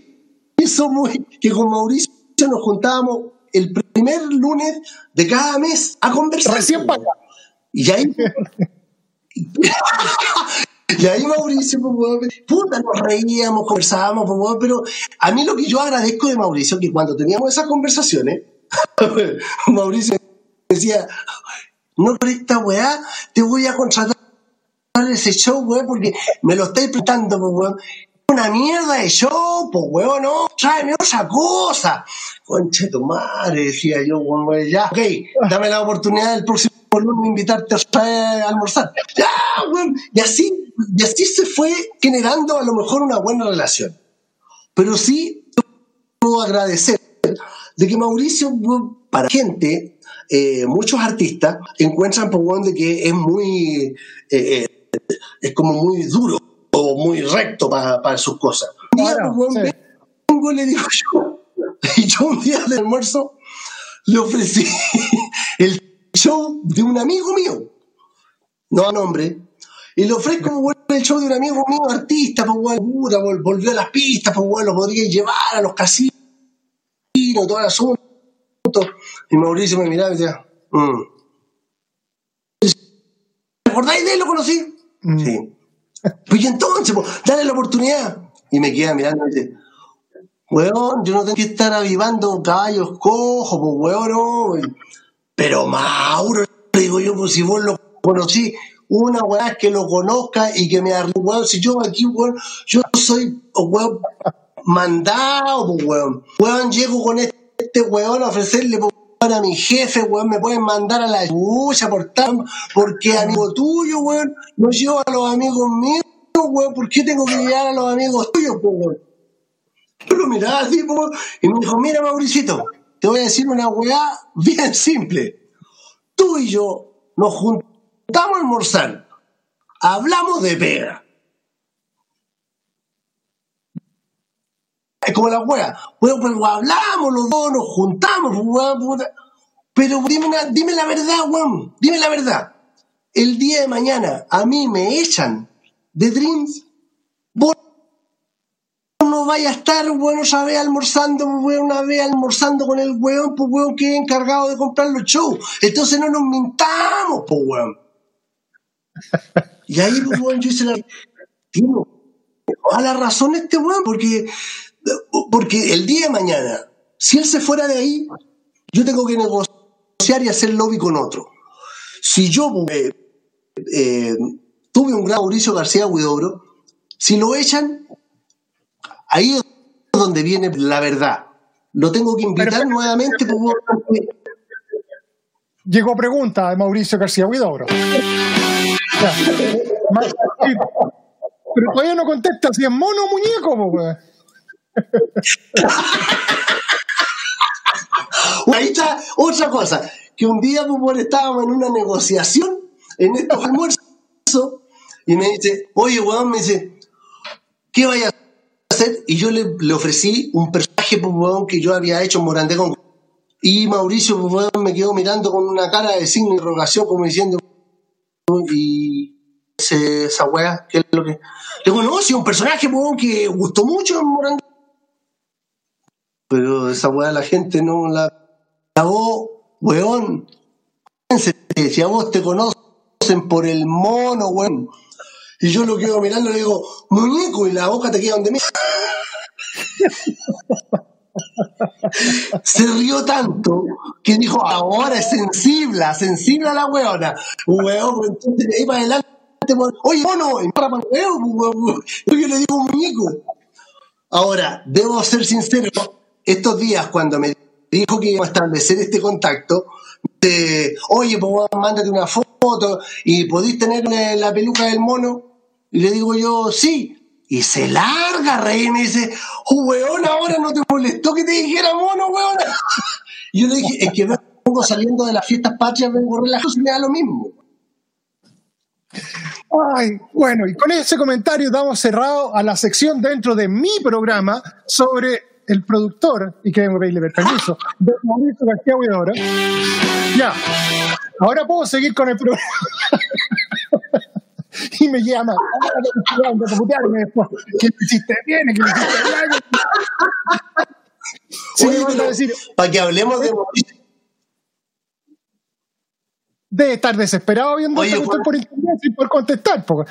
hizo muy, que con Mauricio nos juntábamos el primer lunes de cada mes a conversar. Recién para. Y ahí. y ahí Mauricio, pues, puta, nos reíamos, conversábamos, pues, pero a mí lo que yo agradezco de Mauricio, que cuando teníamos esas conversaciones, Mauricio decía, no por esta weá, te voy a contratar ese show, weón, porque me lo estáis prestando, pues, weón. Una mierda de show, pues, weón, no, tráeme otra cosa. Conche tu madre, decía yo, weón, ya, ok, dame la oportunidad del próximo de invitarte a almorzar. Ya, weón, y así, y así se fue generando a lo mejor una buena relación. Pero sí, puedo agradecer de que Mauricio, para gente, eh, muchos artistas encuentran por weón, de que es muy, eh, eh, es como muy duro o muy recto para sus cosas. Un día, Claro, pues, sí. vengo le digo yo, y yo un día de almuerzo le ofrecí el show de un amigo mío, no a nombre, y le ofrezco weón, el show de un amigo mío, artista, pues vol- volvió a las pistas, pues weón, lo podría llevar a los casinos, todo el asunto. Y Mauricio me miraba y decía, mm. ¿te acordáis de él? ¿Lo conocí? Mm. Sí. Pues y entonces, dale la oportunidad. Y me queda mirando y dice, weón, yo no tengo que estar avivando caballos cojos, pues weón, no. Pero Mauro, digo yo, pues si vos lo conocí, una weá que lo conozca y que me arregle, weón, si yo aquí, weón, yo soy, oh, weón, mandado, pues weón. Weón, llego con este weón a ofrecerle, pues, a mi jefe, weón, me pueden mandar a la chucha por tal, porque amigo tuyo, weón, no llevo a los amigos míos, weón, ¿por qué tengo que llevar a los amigos tuyos, weón? Yo lo miraba así, po, y me dijo, mira Mauricito, te voy a decir una weá bien simple. Tú y yo nos juntamos a almorzar, hablamos de pega. Es como la weá, bueno, pues hablamos los dos, nos juntamos, pues, weón, pero dime, una- dime la verdad, weón, dime la verdad. El día de mañana a mí me echan de Dreams, no ¿cuándo vaya a estar, weón, otra vez almorzando, weón, una vez almorzando con el weón, pues weón, que es encargado de comprar los shows? Entonces no nos mintamos, pues weón. Y ahí, pues weón, yo hice la... Tío, a la razón este weón, porque, porque el día de mañana, si él se fuera de ahí, yo tengo que negociar y hacer lobby con otro. Si yo eh, eh, tuve un gran Mauricio García Huidobro, si lo echan, ahí es donde viene la verdad. Lo tengo que invitar nuevamente. pues, weón, Llegó pregunta de Mauricio García Huidobro. Pero todavía no contesta si es mono o muñeco, weón. Ahí está otra cosa, que un día bueno, estábamos en una negociación en estos almuerzos y me dice, oye, weón, me dice, ¿qué vaya a hacer? Y yo le, le ofrecí un personaje, pues, weón, que yo había hecho en Morandé con... Y Mauricio, pues, weón, me quedó mirando con una cara de signo de interrogación, como diciendo, y ese- esa weá, ¿qué es lo que...? Le digo, no, si un personaje, pues, que gustó mucho en Morandé. Pero esa weá la gente no la a vos, weón, si a vos te conocen por el mono, weón. Y yo lo quedo mirando y le digo, muñeco, y la boca te queda donde me. Se rió tanto que dijo, ahora es sensible, sensible a la weona. Weón, entonces ahí para adelante, oye, mono, para weón. Yo le digo muñeco. Ahora, debo ser sincero, estos días cuando me dijo que iba a establecer este contacto, de, oye, pues mándate una foto y podéis tener la, la peluca del mono. Y le digo yo, sí. Y se larga reír y me dice, oh, ahora no te molestó que te dijera mono, weón. Yo le dije, es que vengo saliendo de las fiestas patrias, vengo relajado y me da lo mismo. Ay, bueno, y con ese comentario damos cerrado a la sección dentro de mi programa sobre el productor, y que vengo a pedirle permiso, de Mauricio García Huidobro. Ya, ahora puedo seguir con el programa. y me llama, "Ah, de putearme después, que lo hiciste bien, que lo hiciste bien. Sí, me a decir, para que hablemos de debe estar desesperado viendo Oye, Juan. por internet sin poder contestar. porque-.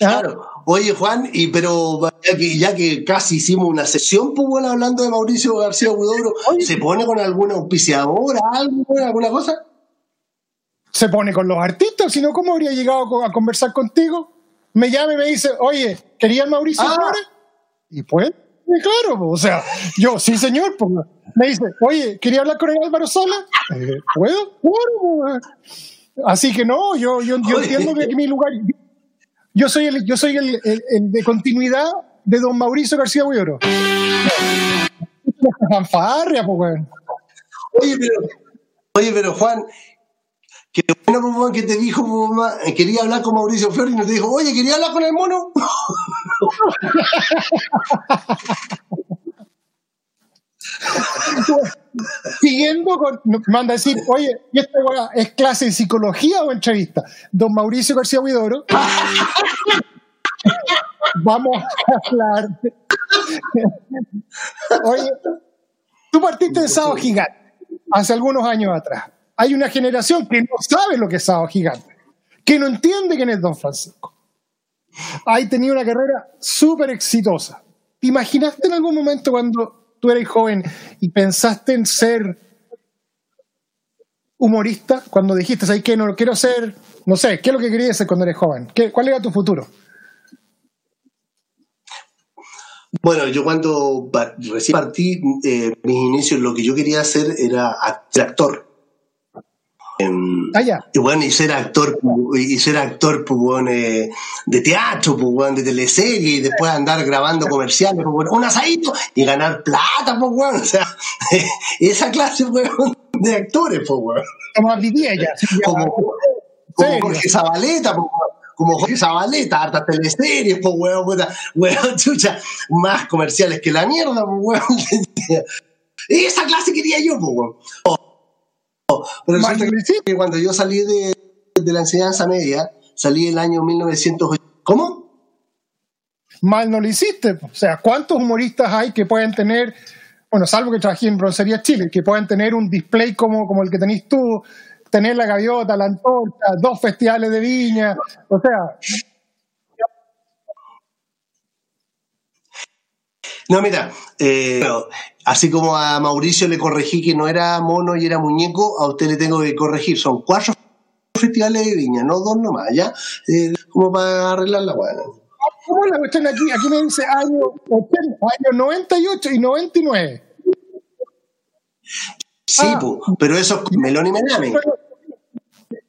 Claro. Oye, Juan, y pero ya que, ya que casi hicimos una sesión, pues bueno, hablando de Mauricio García Huidobro. ¿se pone con alguna auspiciadora, algo, alguna cosa? se pone con los artistas, si no, ¿cómo habría llegado a conversar contigo? Me llama y me dice, oye, ¿quería el Mauricio Ah. Flores? Y pues, y claro, po, o sea, yo, sí señor, pues, me dice, oye, ¿quería hablar con el Álvaro Sola? Eh, ¿Puedo? Claro, pues. Así que no, yo, yo, yo entiendo que mi lugar, yo soy el, yo soy el, el- el de continuidad de don Mauricio García Huidobro. Fanfarria, pues, weón. Oye, pero, oye, pero Juan, que bueno, pues, que te dijo, pues, ma- eh, quería hablar con Mauricio Flores y no te dijo, oye, ¿quería hablar con el mono? Siguiendo con, manda a decir, oye, ¿y esta es clase de psicología o entrevista? Don Mauricio García Huidobro. Vamos a hablar. Oye, tú partiste de Sábado Gigante hace algunos años atrás. Hay una generación que no sabe lo que es Sábado Gigante, que no entiende quién es Don Francisco. Hay tenido una carrera súper exitosa. ¿Te imaginaste en algún momento cuando tú eres joven y pensaste en ser humorista? Cuando dijiste, ¿sabes qué? No quiero ser, no sé, ¿qué es lo que querías ser cuando eres joven? ¿Qué, ¿Cuál era tu futuro? Bueno, yo cuando recién partí, eh, mis inicios, lo que yo quería hacer era actor. Em, Ah, ya. Y bueno, y ser actor, y ser actor, pues, bueno, eh, de teatro, pues, bueno, de teleserie, y después andar grabando comerciales, pues, bueno, un asadito y ganar plata, pues, bueno, o sea, esa clase, pues, de actores, pues, bueno. Tomás Vidiella. ya. Como, como. Jorge Zabaleta, pues, como Jorge Zabaleta, hartas teleseries, pues, weón, puta, weón, chucha, más comerciales que la mierda, pues, weón. Esa clase quería yo, pues, weón. Pero resulta que cuando yo salí de, de la enseñanza media, salí el año 1980. ¿Cómo? mal no lo hiciste. O sea, ¿cuántos humoristas hay que pueden tener, bueno, salvo que trabajé en Broncería Chile, que pueden tener un display como, como el que tenés tú, tener la gaviota, la antorcha, dos festivales de viña, o sea... No, mira, eh, así como a Mauricio le corregí que no era mono y era muñeco, a usted le tengo que corregir. Son cuatro festivales de viña, no dos nomás, ¿ya? Eh, como para arreglar la buena. ¿Cómo la cuestión aquí? Aquí me dice año, 80, año 98 y 99. Sí, Ah. po, pero eso es melón y melame.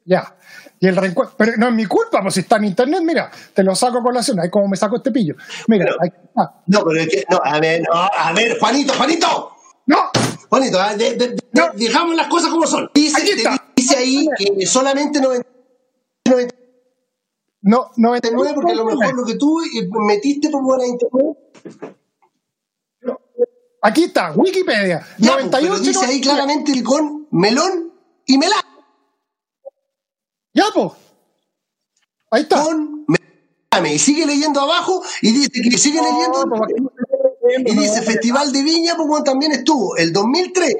Ya. Y el reencuentro. Pero no es mi culpa, pues si está en internet, mira, te lo saco a colación. Ahí como me saco este pillo. Mira, Pero- ahí está. No, pero es que, no, a ver, no, a ver, Juanito, Juanito, ¡No! Juanito, ah, de- de- de- No. dejamos las cosas como son. Dice, Aquí está. dice ahí que solamente 90 No, 99, porque a lo mejor lo que tú eh, metiste por buena internet. Aquí está, Wikipedia. Ya, pues, 98. pero dice ahí 99. claramente que con melón y melame. Ya, pues. Ahí está. Con. Y sigue leyendo abajo y dice que sigue No, leyendo. no se Y dice no. Festival de Viña, pues también estuvo el 2003.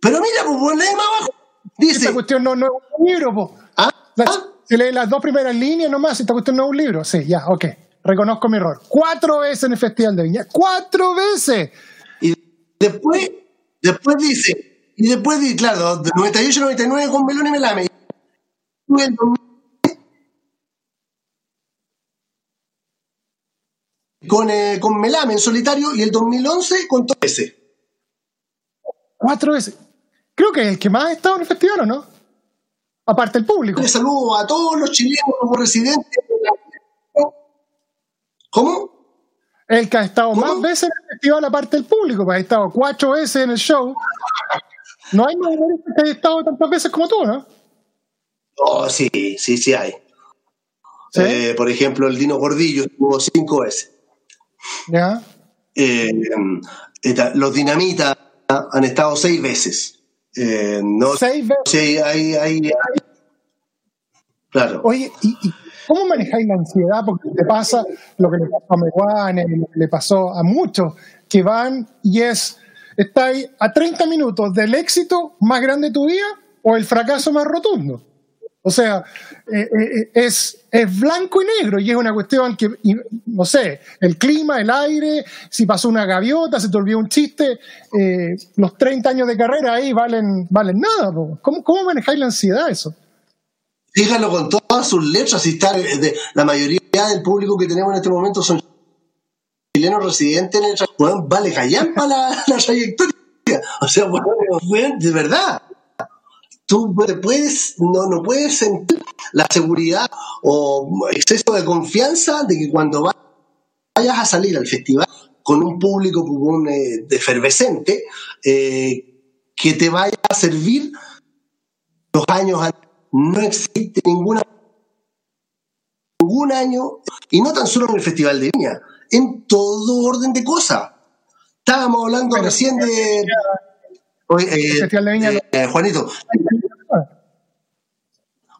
Pero mira, pues lee más abajo. Dice, Esta cuestión no, no es un libro, pues. ah, ah, Si lees las dos primeras líneas nomás, esta cuestión no es un libro. Sí, ya, ok. Reconozco mi error. Cuatro veces en el Festival de Viña. ¡Cuatro veces! y después, después dice, y después dice, claro, de 98 99 con melón y melame. Y el 2000 Con, eh, con Melame en solitario y el 2011 con todo ese. Cuatro veces. Creo que es el que más ha estado en el festival, ¿o no? Aparte el público. Le saludo a todos los chilenos como residentes. de ¿Cómo? El que ha estado ¿Cómo? más veces en el festival, aparte del público. Pues ha estado cuatro veces en el show. No hay humoristas que haya estado tantas veces como tú, ¿no? Oh, sí, sí, sí hay. Sí. Eh, por ejemplo, el Dino Gordillo estuvo cinco veces. Ya. Eh, los Dinamita han estado seis veces. Eh, no Seis veces. sé, hay, hay, hay- Claro. Oye, ¿y, y cómo manejáis la ansiedad? Porque te pasa lo que le pasó a Meguane, lo que le pasó a muchos que van y es, estáis a 30 minutos del éxito más grande de tu vida o el fracaso más rotundo. O sea, eh, eh, es, es blanco y negro y es una cuestión que, no sé, el clima, el aire, si pasó una gaviota, se te olvidó un chiste, eh, los 30 años de carrera ahí valen, valen nada. ¿Cómo, ¿Cómo manejáis la ansiedad eso? Dígalo con todas sus letras. Y eh, de- la mayoría del público que tenemos en este momento son chilenos residentes en el Weón, vale callampa la, la trayectoria. O sea, de verdad. Tú puedes, no, no puedes sentir la seguridad o exceso de confianza de que cuando va- vayas a salir al festival con un público un, eh, efervescente, eh, que te vaya a servir los años. No existe ninguna ningún año, y no tan solo en el Festival de Viña, en todo orden de cosas. Estábamos hablando Pero- recién de... Oye, eh, de Viña no- eh, Juanito,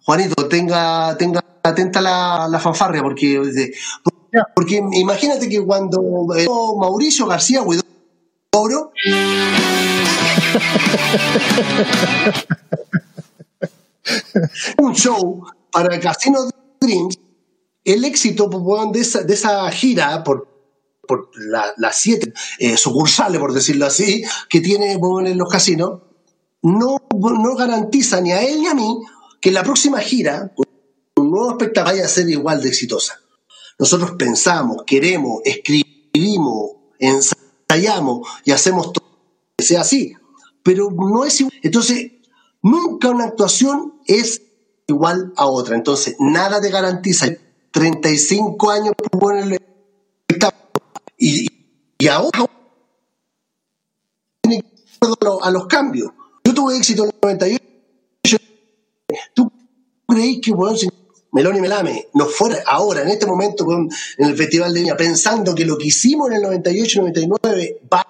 Juanito, tenga, tenga atenta la, la fanfarria, porque, de- porque imagínate que cuando eh, Mauricio García Huidobro un show para el Casino Dreams, el éxito pues, de, esa, gira por, por la- las siete eh, sucursales, por decirlo así, que tiene en los casinos, no, no garantiza ni a él ni a mí que la próxima gira, un nuevo espectáculo, vaya a ser igual de exitosa. Nosotros pensamos, queremos, escribimos, ensayamos y hacemos todo que sea así, pero no es igual. Entonces, nunca una actuación es igual a otra. Entonces, nada te garantiza 35 años por ponerle espectáculo. Y, y ahora a los- cambios. Yo tuve éxito en el 98. ¿Tú creéis que weón, si Melón y Melame nos fuera ahora, en este momento, weón, en el Festival de Viña, pensando que lo que hicimos en el 98 y 99 va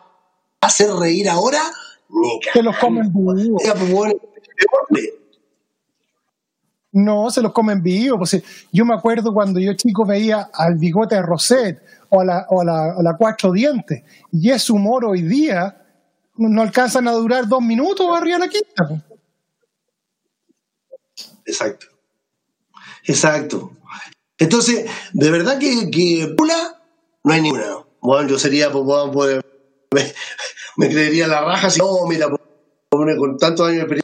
a hacer reír ahora? Ni Que los comen. cagando, pues, weón, peor. No, se los comen vivos. Pues, yo me acuerdo cuando yo chico veía al bigote de Roset o a la, o a la, cuatro dientes, y ese humor hoy día no alcanzan a durar dos minutos arriba de la quinta. pues. Exacto. Exacto. Entonces, de verdad que, que pula no hay ninguna. Bueno, yo sería, pues, bueno, pues, me, creería la raja si no, mira, pues, con tantos años de.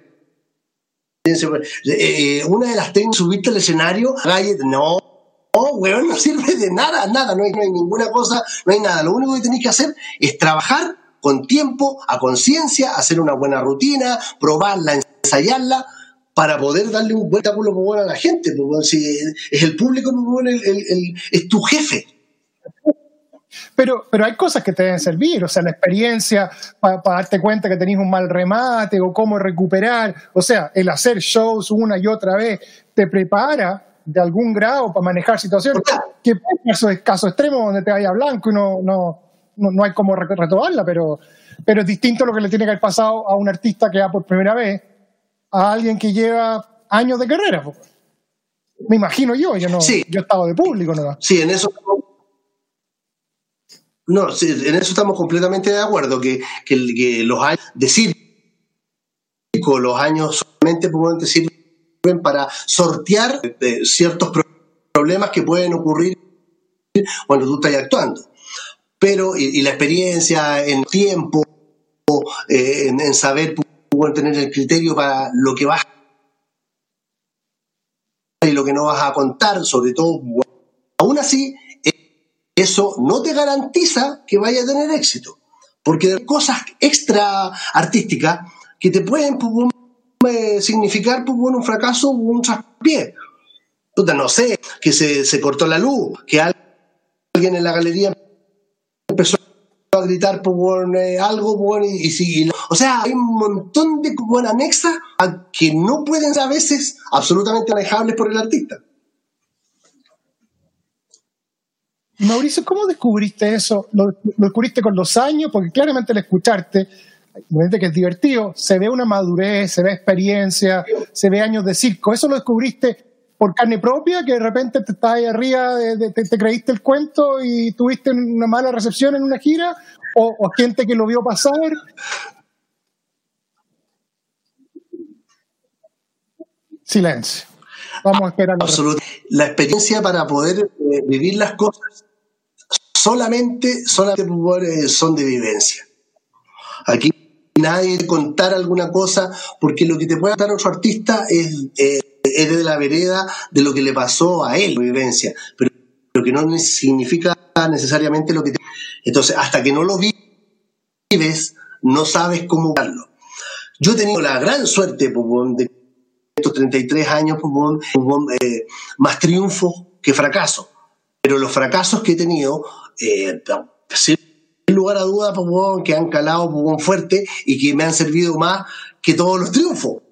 Pues, eh, una de las técnicas, subiste al escenario, no, no, weón, no sirve de nada, nada, no hay, no hay ninguna cosa, no hay nada. Lo único que tenéis que hacer es trabajar con tiempo, a conciencia, hacer una buena rutina, probarla, ensayarla, para poder darle un buen pues, bueno, a la gente. bueno, si es el público, pues, el- es tu jefe. Pero, pero hay cosas que te deben servir, o sea, la experiencia para darte cuenta que tenés un mal remate o cómo recuperar, o sea, el hacer shows una y otra vez te prepara de algún grado para manejar situaciones que es caso extremo donde te vaya blanco y no, no, no, no hay cómo re- retomarla, pero, pero es distinto lo que le tiene que haber pasado a un artista que va por primera vez a alguien que lleva años de carrera. Me imagino yo, yo no, Sí. yo he estado de público, ¿no? Sí, en eso. No, en eso estamos completamente de acuerdo, que, que, que los años de circo, los años solamente te sirven para sortear eh, ciertos pro- problemas que pueden ocurrir cuando tú estás actuando. Pero, y, la experiencia en tiempo, eh, en, en saber bueno, tener el criterio para lo que vas y lo que no vas a contar, sobre todo, aún así, eso no te garantiza que vaya a tener éxito. Porque hay cosas extra artísticas que te pueden pues, eh, significar pues, un fracaso o un traspié. No sé, que se, se cortó la luz, que al- alguien en la galería empezó a gritar pues, eh, algo bueno, y, o sea, hay un montón de bueno, anexas que no pueden ser a veces absolutamente manejables por el artista. Mauricio, ¿cómo descubriste eso? ¿Lo, descubriste con los años? Porque claramente al escucharte, obviamente que es divertido, se ve una madurez, se ve experiencia, se ve años de circo. ¿Eso lo descubriste por carne propia? Que de repente te estás ahí arriba, te, te creíste el cuento y tuviste una mala recepción en una gira? ¿O, gente que lo vio pasar? Silencio. Vamos a esperar. la Absoluta. La experiencia para poder eh, vivir las cosas solamente, solamente son de vivencia. Aquí nadie contar alguna cosa, porque lo que te puede contar otro artista es, eh, es de la vereda de lo que le pasó a él, vivencia, pero lo que no significa necesariamente lo que te... Entonces, hasta que no lo vives, no sabes cómo darlo. Yo he tenido la gran suerte pues, de estos 33 años, pues, weón, weón, eh, más triunfos que fracasos. Pero los fracasos que he tenido, eh, sin lugar a duda, pues, weón, que han calado pues, weón, fuerte y que me han servido más que todos los triunfos.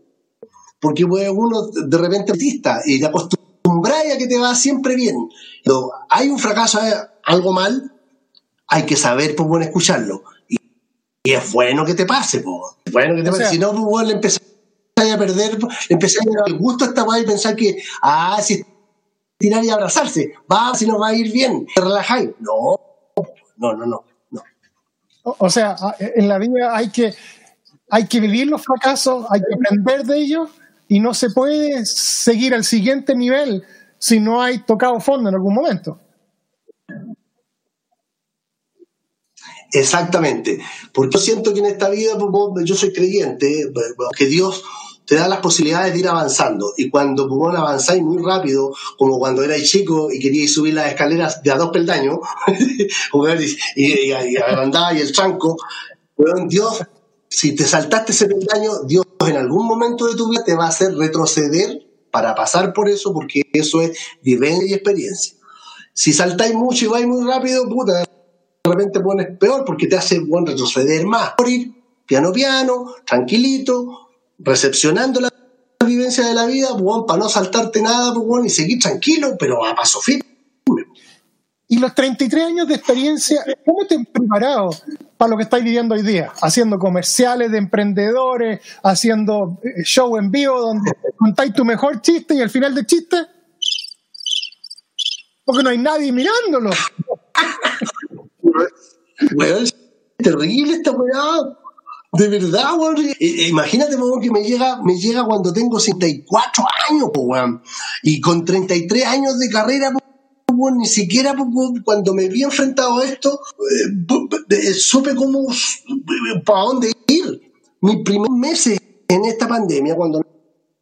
Porque weón, uno de repente artista y te acostumbras a que te va siempre bien. Pero hay un fracaso, hay algo mal, hay que saber pues, bueno, escucharlo. Y, y es bueno que te pase, pues. Es bueno que te O pase. sea- si no, pues, bueno, le empezás a perder, le empecé a dar el gusto a esta weá y pensar que, ah, si tirar y abrazarse, va, si nos va a ir bien, te relajáis. No, no, no, no. no. O o sea, en la vida hay que, hay que vivir los fracasos, hay que aprender de ellos y no se puede seguir al siguiente nivel si no hay tocado fondo en algún momento. Exactamente. Porque yo siento que en esta vida, pues, yo soy creyente, eh, que Dios te da las posibilidades de ir avanzando. Y cuando vos avanzáis muy rápido, como cuando erais chico y queríais subir las escaleras de a dos peldaños, y, y, y, y el tranco, Dios, si te saltaste ese peldaño, Dios en algún momento de tu vida te va a hacer retroceder para pasar por eso, porque eso es vivencia y experiencia. Si saltáis mucho y vais muy rápido, puta, de repente pones peor porque te hace bueno, retroceder más. Morir piano piano, tranquilito, recepcionando la vivencia de la vida, bueno, para no saltarte nada, pues, bueno, y seguir tranquilo, pero a paso firme. Y los 33 años de experiencia, ¿cómo te han preparado para lo que estáis viviendo hoy día? Haciendo comerciales de emprendedores, haciendo eh, show en vivo donde contáis tu mejor chiste y al final del chiste, porque no hay nadie mirándolo. Weón, es terrible esta weá. De verdad, weón. Eh, eh, Imagínate, weón, que me llega, me llega cuando tengo 64 años, weón. Y con 33 años de carrera, ni siquiera cuando me vi enfrentado a esto, eh, eh, supe cómo, para dónde ir. Mis primeros meses en esta pandemia, cuando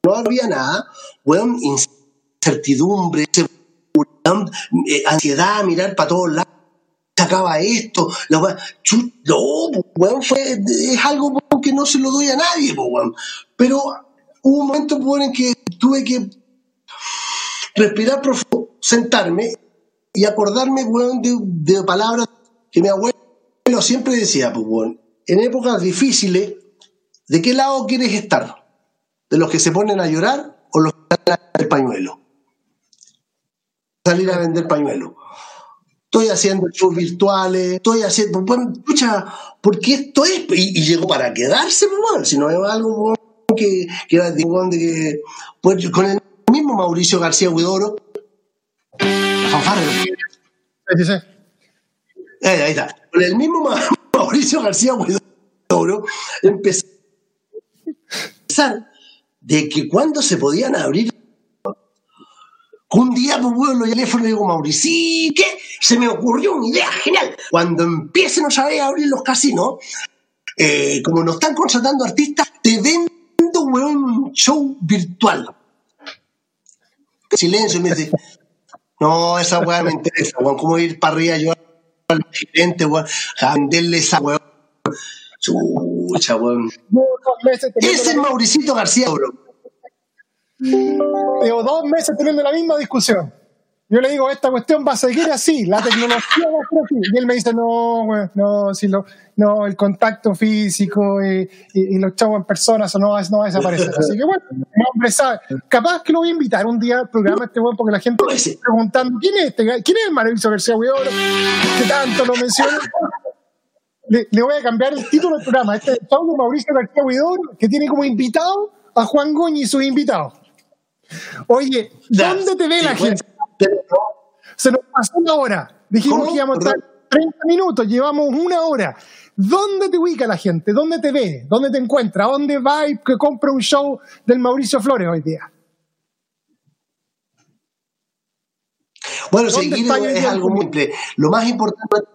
no había nada, weón, incertidumbre, eh, ansiedad, mirar para todos lados sacaba esto, la weá, no, weón, fue, es algo que no se lo doy a nadie, weón. Pero hubo un momento po, en que tuve que respirar profundo, sentarme y acordarme, weón, de, de palabras que mi abuelo siempre decía, pues, weón, en épocas difíciles, ¿de qué lado quieres estar? ¿De los que se ponen a llorar o los que salen a vender pañuelo? Salir a vender pañuelo estoy haciendo shows virtuales, estoy haciendo, bueno, escucha, porque esto es, y, y llegó para quedarse, pues, bueno, si no es algo que, que era de, que, pues, con el mismo Mauricio García Huidoro, la fanfarra, Sí, sí, sí. ahí, ahí está, con el mismo Ma- Mauricio García Huidoro, empezó a pensar de que cuando se podían abrir un día, pues, bueno, el teléfono y digo, Mauricio, ¿qué? Se me ocurrió una idea genial. Cuando empiecen otra vez a abrir los casinos, eh, como nos están contratando artistas, te vendo, weón, un show virtual. Silencio, me dice, no, esa weá me interesa, weón, cómo ir para arriba yo al gerente, weón, a venderle esa weón. Chucha, weón. Ese es Mauricito García, bro. Llevo dos meses teniendo la misma discusión. Yo le digo, esta cuestión va a seguir así, la tecnología va a ser así. Y él me dice, no, güey, no, si lo, no, el contacto físico y, y- y los chavos en persona, eso no va, no va a desaparecer. Así que bueno, el hombre sabe. Capaz que lo voy a invitar un día al programa este weón, porque la gente No, ese. preguntando, ¿quién es este? ¿Quién es el Mauricio García Huidoro? ¿Qué tanto lo menciona? Le, le voy a cambiar el título del programa. Este es el Mauricio García Huidoro, que tiene como invitado a Juan Goñi y sus invitados. Oye, ¿dónde te ve la gente? Se nos pasó una hora. Dijimos ¿Cómo? que íbamos a estar Perdón. 30 minutos, llevamos una hora. ¿Dónde te ubica la gente? ¿Dónde te ve? ¿Dónde te encuentra? ¿A ¿Dónde va y que compra un show del Mauricio Flores hoy día? Bueno, ¿Dónde seguir es algo muy simple. Lo más importante,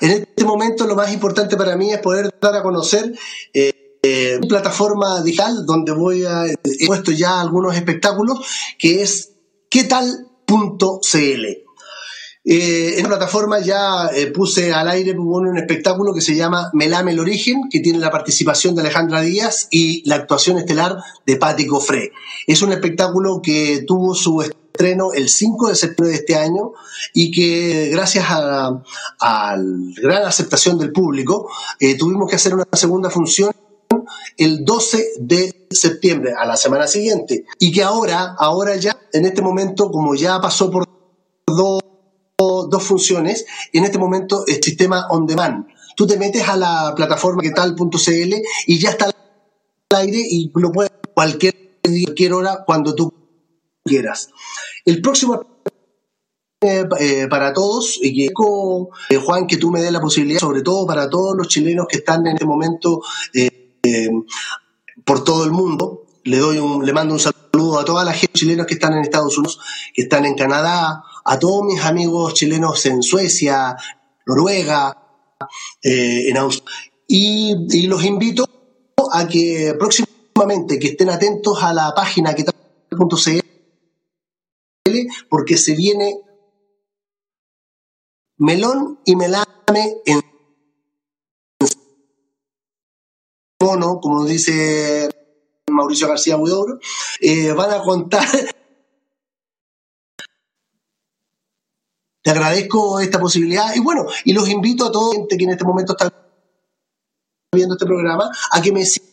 en este momento, lo más importante para mí es poder dar a conocer eh, eh, plataforma digital donde voy a, he puesto ya algunos espectáculos, que es quetal.cl. Eh, en la plataforma ya eh, puse al aire un espectáculo que se llama Melame el Origen, que tiene la participación de Alejandra Díaz y la actuación estelar de Patti Cofré. Es un espectáculo que tuvo su estreno el 5 de septiembre de este año y que gracias a, a la gran aceptación del público eh, tuvimos que hacer una segunda función el 12 de septiembre, a la semana siguiente, y que ahora, ahora ya, en este momento, como ya pasó por dos, dos funciones, en este momento el sistema on demand. Tú te metes a la plataforma que tal.cl y ya está al aire y lo puedes cualquier, cualquier hora cuando tú quieras. El próximo eh, eh, para todos y eh, Juan que tú me des la posibilidad sobre todo para todos los chilenos que están en este momento eh, por todo el mundo. Le doy un, le mando un saludo a toda la gente chilenos que están en Estados Unidos que están en Canadá a todos mis amigos chilenos en Suecia Noruega eh, en Australia y, los invito a que próximamente que estén atentos a la página que tal.cl porque se viene melón y melame en mono, como dice Mauricio García Huidobro, eh, van a contar. Te agradezco esta posibilidad y bueno, y los invito a toda gente que en este momento está viendo este programa a que me sigan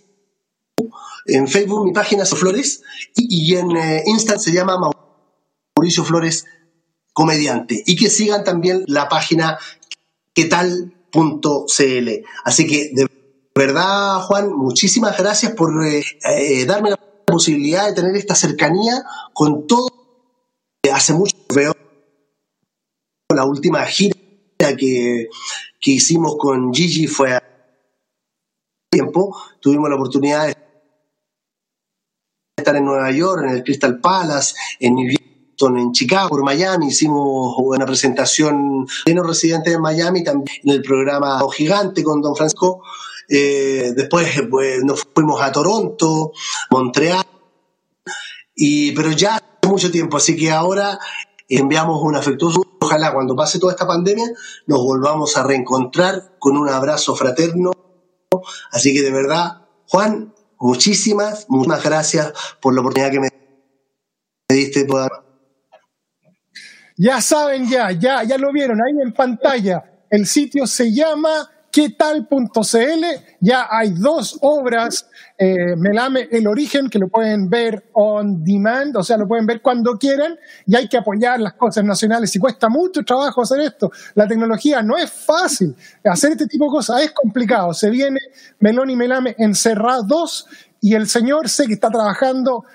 en Facebook, mi página es Flores y, en eh, Insta se llama Mauricio Flores comediante y que sigan también la página quetal.cl. Así que de verdad, Juan, muchísimas gracias por eh, eh, darme la posibilidad de tener esta cercanía con todo. Hace mucho veo la última gira que, que hicimos con Gigi fue a tiempo. Tuvimos la oportunidad de estar en Nueva York, en el Crystal Palace, en New York en Chicago, por Miami, hicimos una presentación de los residentes de Miami, también en el programa Gigante con Don Francisco. Eh, después pues, nos fuimos a Toronto, Montreal, y, pero ya hace mucho tiempo, así que ahora enviamos un afectuoso, ojalá cuando pase toda esta pandemia nos volvamos a reencontrar con un abrazo fraterno. Así que de verdad, Juan, muchísimas, muchísimas gracias por la oportunidad que me diste. Por... Ya saben, ya, ya, ya lo vieron ahí en pantalla. El sitio se llama quetal.cl. Ya hay dos obras, eh, Melame El Origen, que lo pueden ver on demand, o sea, lo pueden ver cuando quieran, y hay que apoyar las cosas nacionales. Y cuesta mucho trabajo hacer esto. La tecnología no es fácil. Hacer este tipo de cosas es complicado. Se viene Melón y Melame encerrados, y el señor sé que está trabajando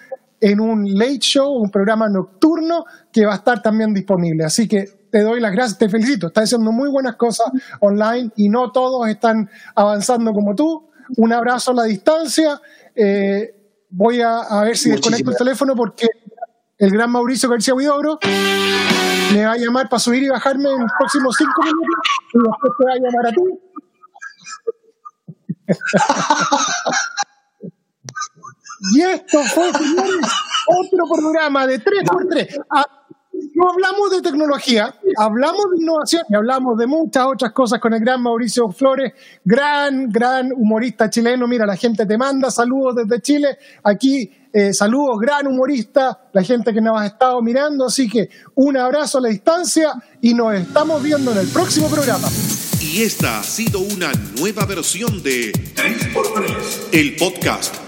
en un late show, un programa nocturno que va a estar también disponible. Así que te doy las gracias, te felicito. Estás haciendo muy buenas cosas online y no todos están avanzando como tú. Un abrazo a la distancia. Eh, voy a, ver si desconecto el teléfono porque el gran Mauricio García Huidobro me va a llamar para subir y bajarme en los próximos cinco minutos y después te va a llamar a ti. Y esto fue, señores, otro programa de 3x3. No hablamos de tecnología, hablamos de innovación y hablamos de muchas otras cosas con el gran Mauricio Flores, gran, gran humorista chileno. Mira, la gente te manda saludos desde Chile. Aquí, eh, saludos, gran humorista, la gente que nos ha estado mirando. Así que un abrazo a la distancia y nos estamos viendo en el próximo programa. Y esta ha sido una nueva versión de 3x3, el podcast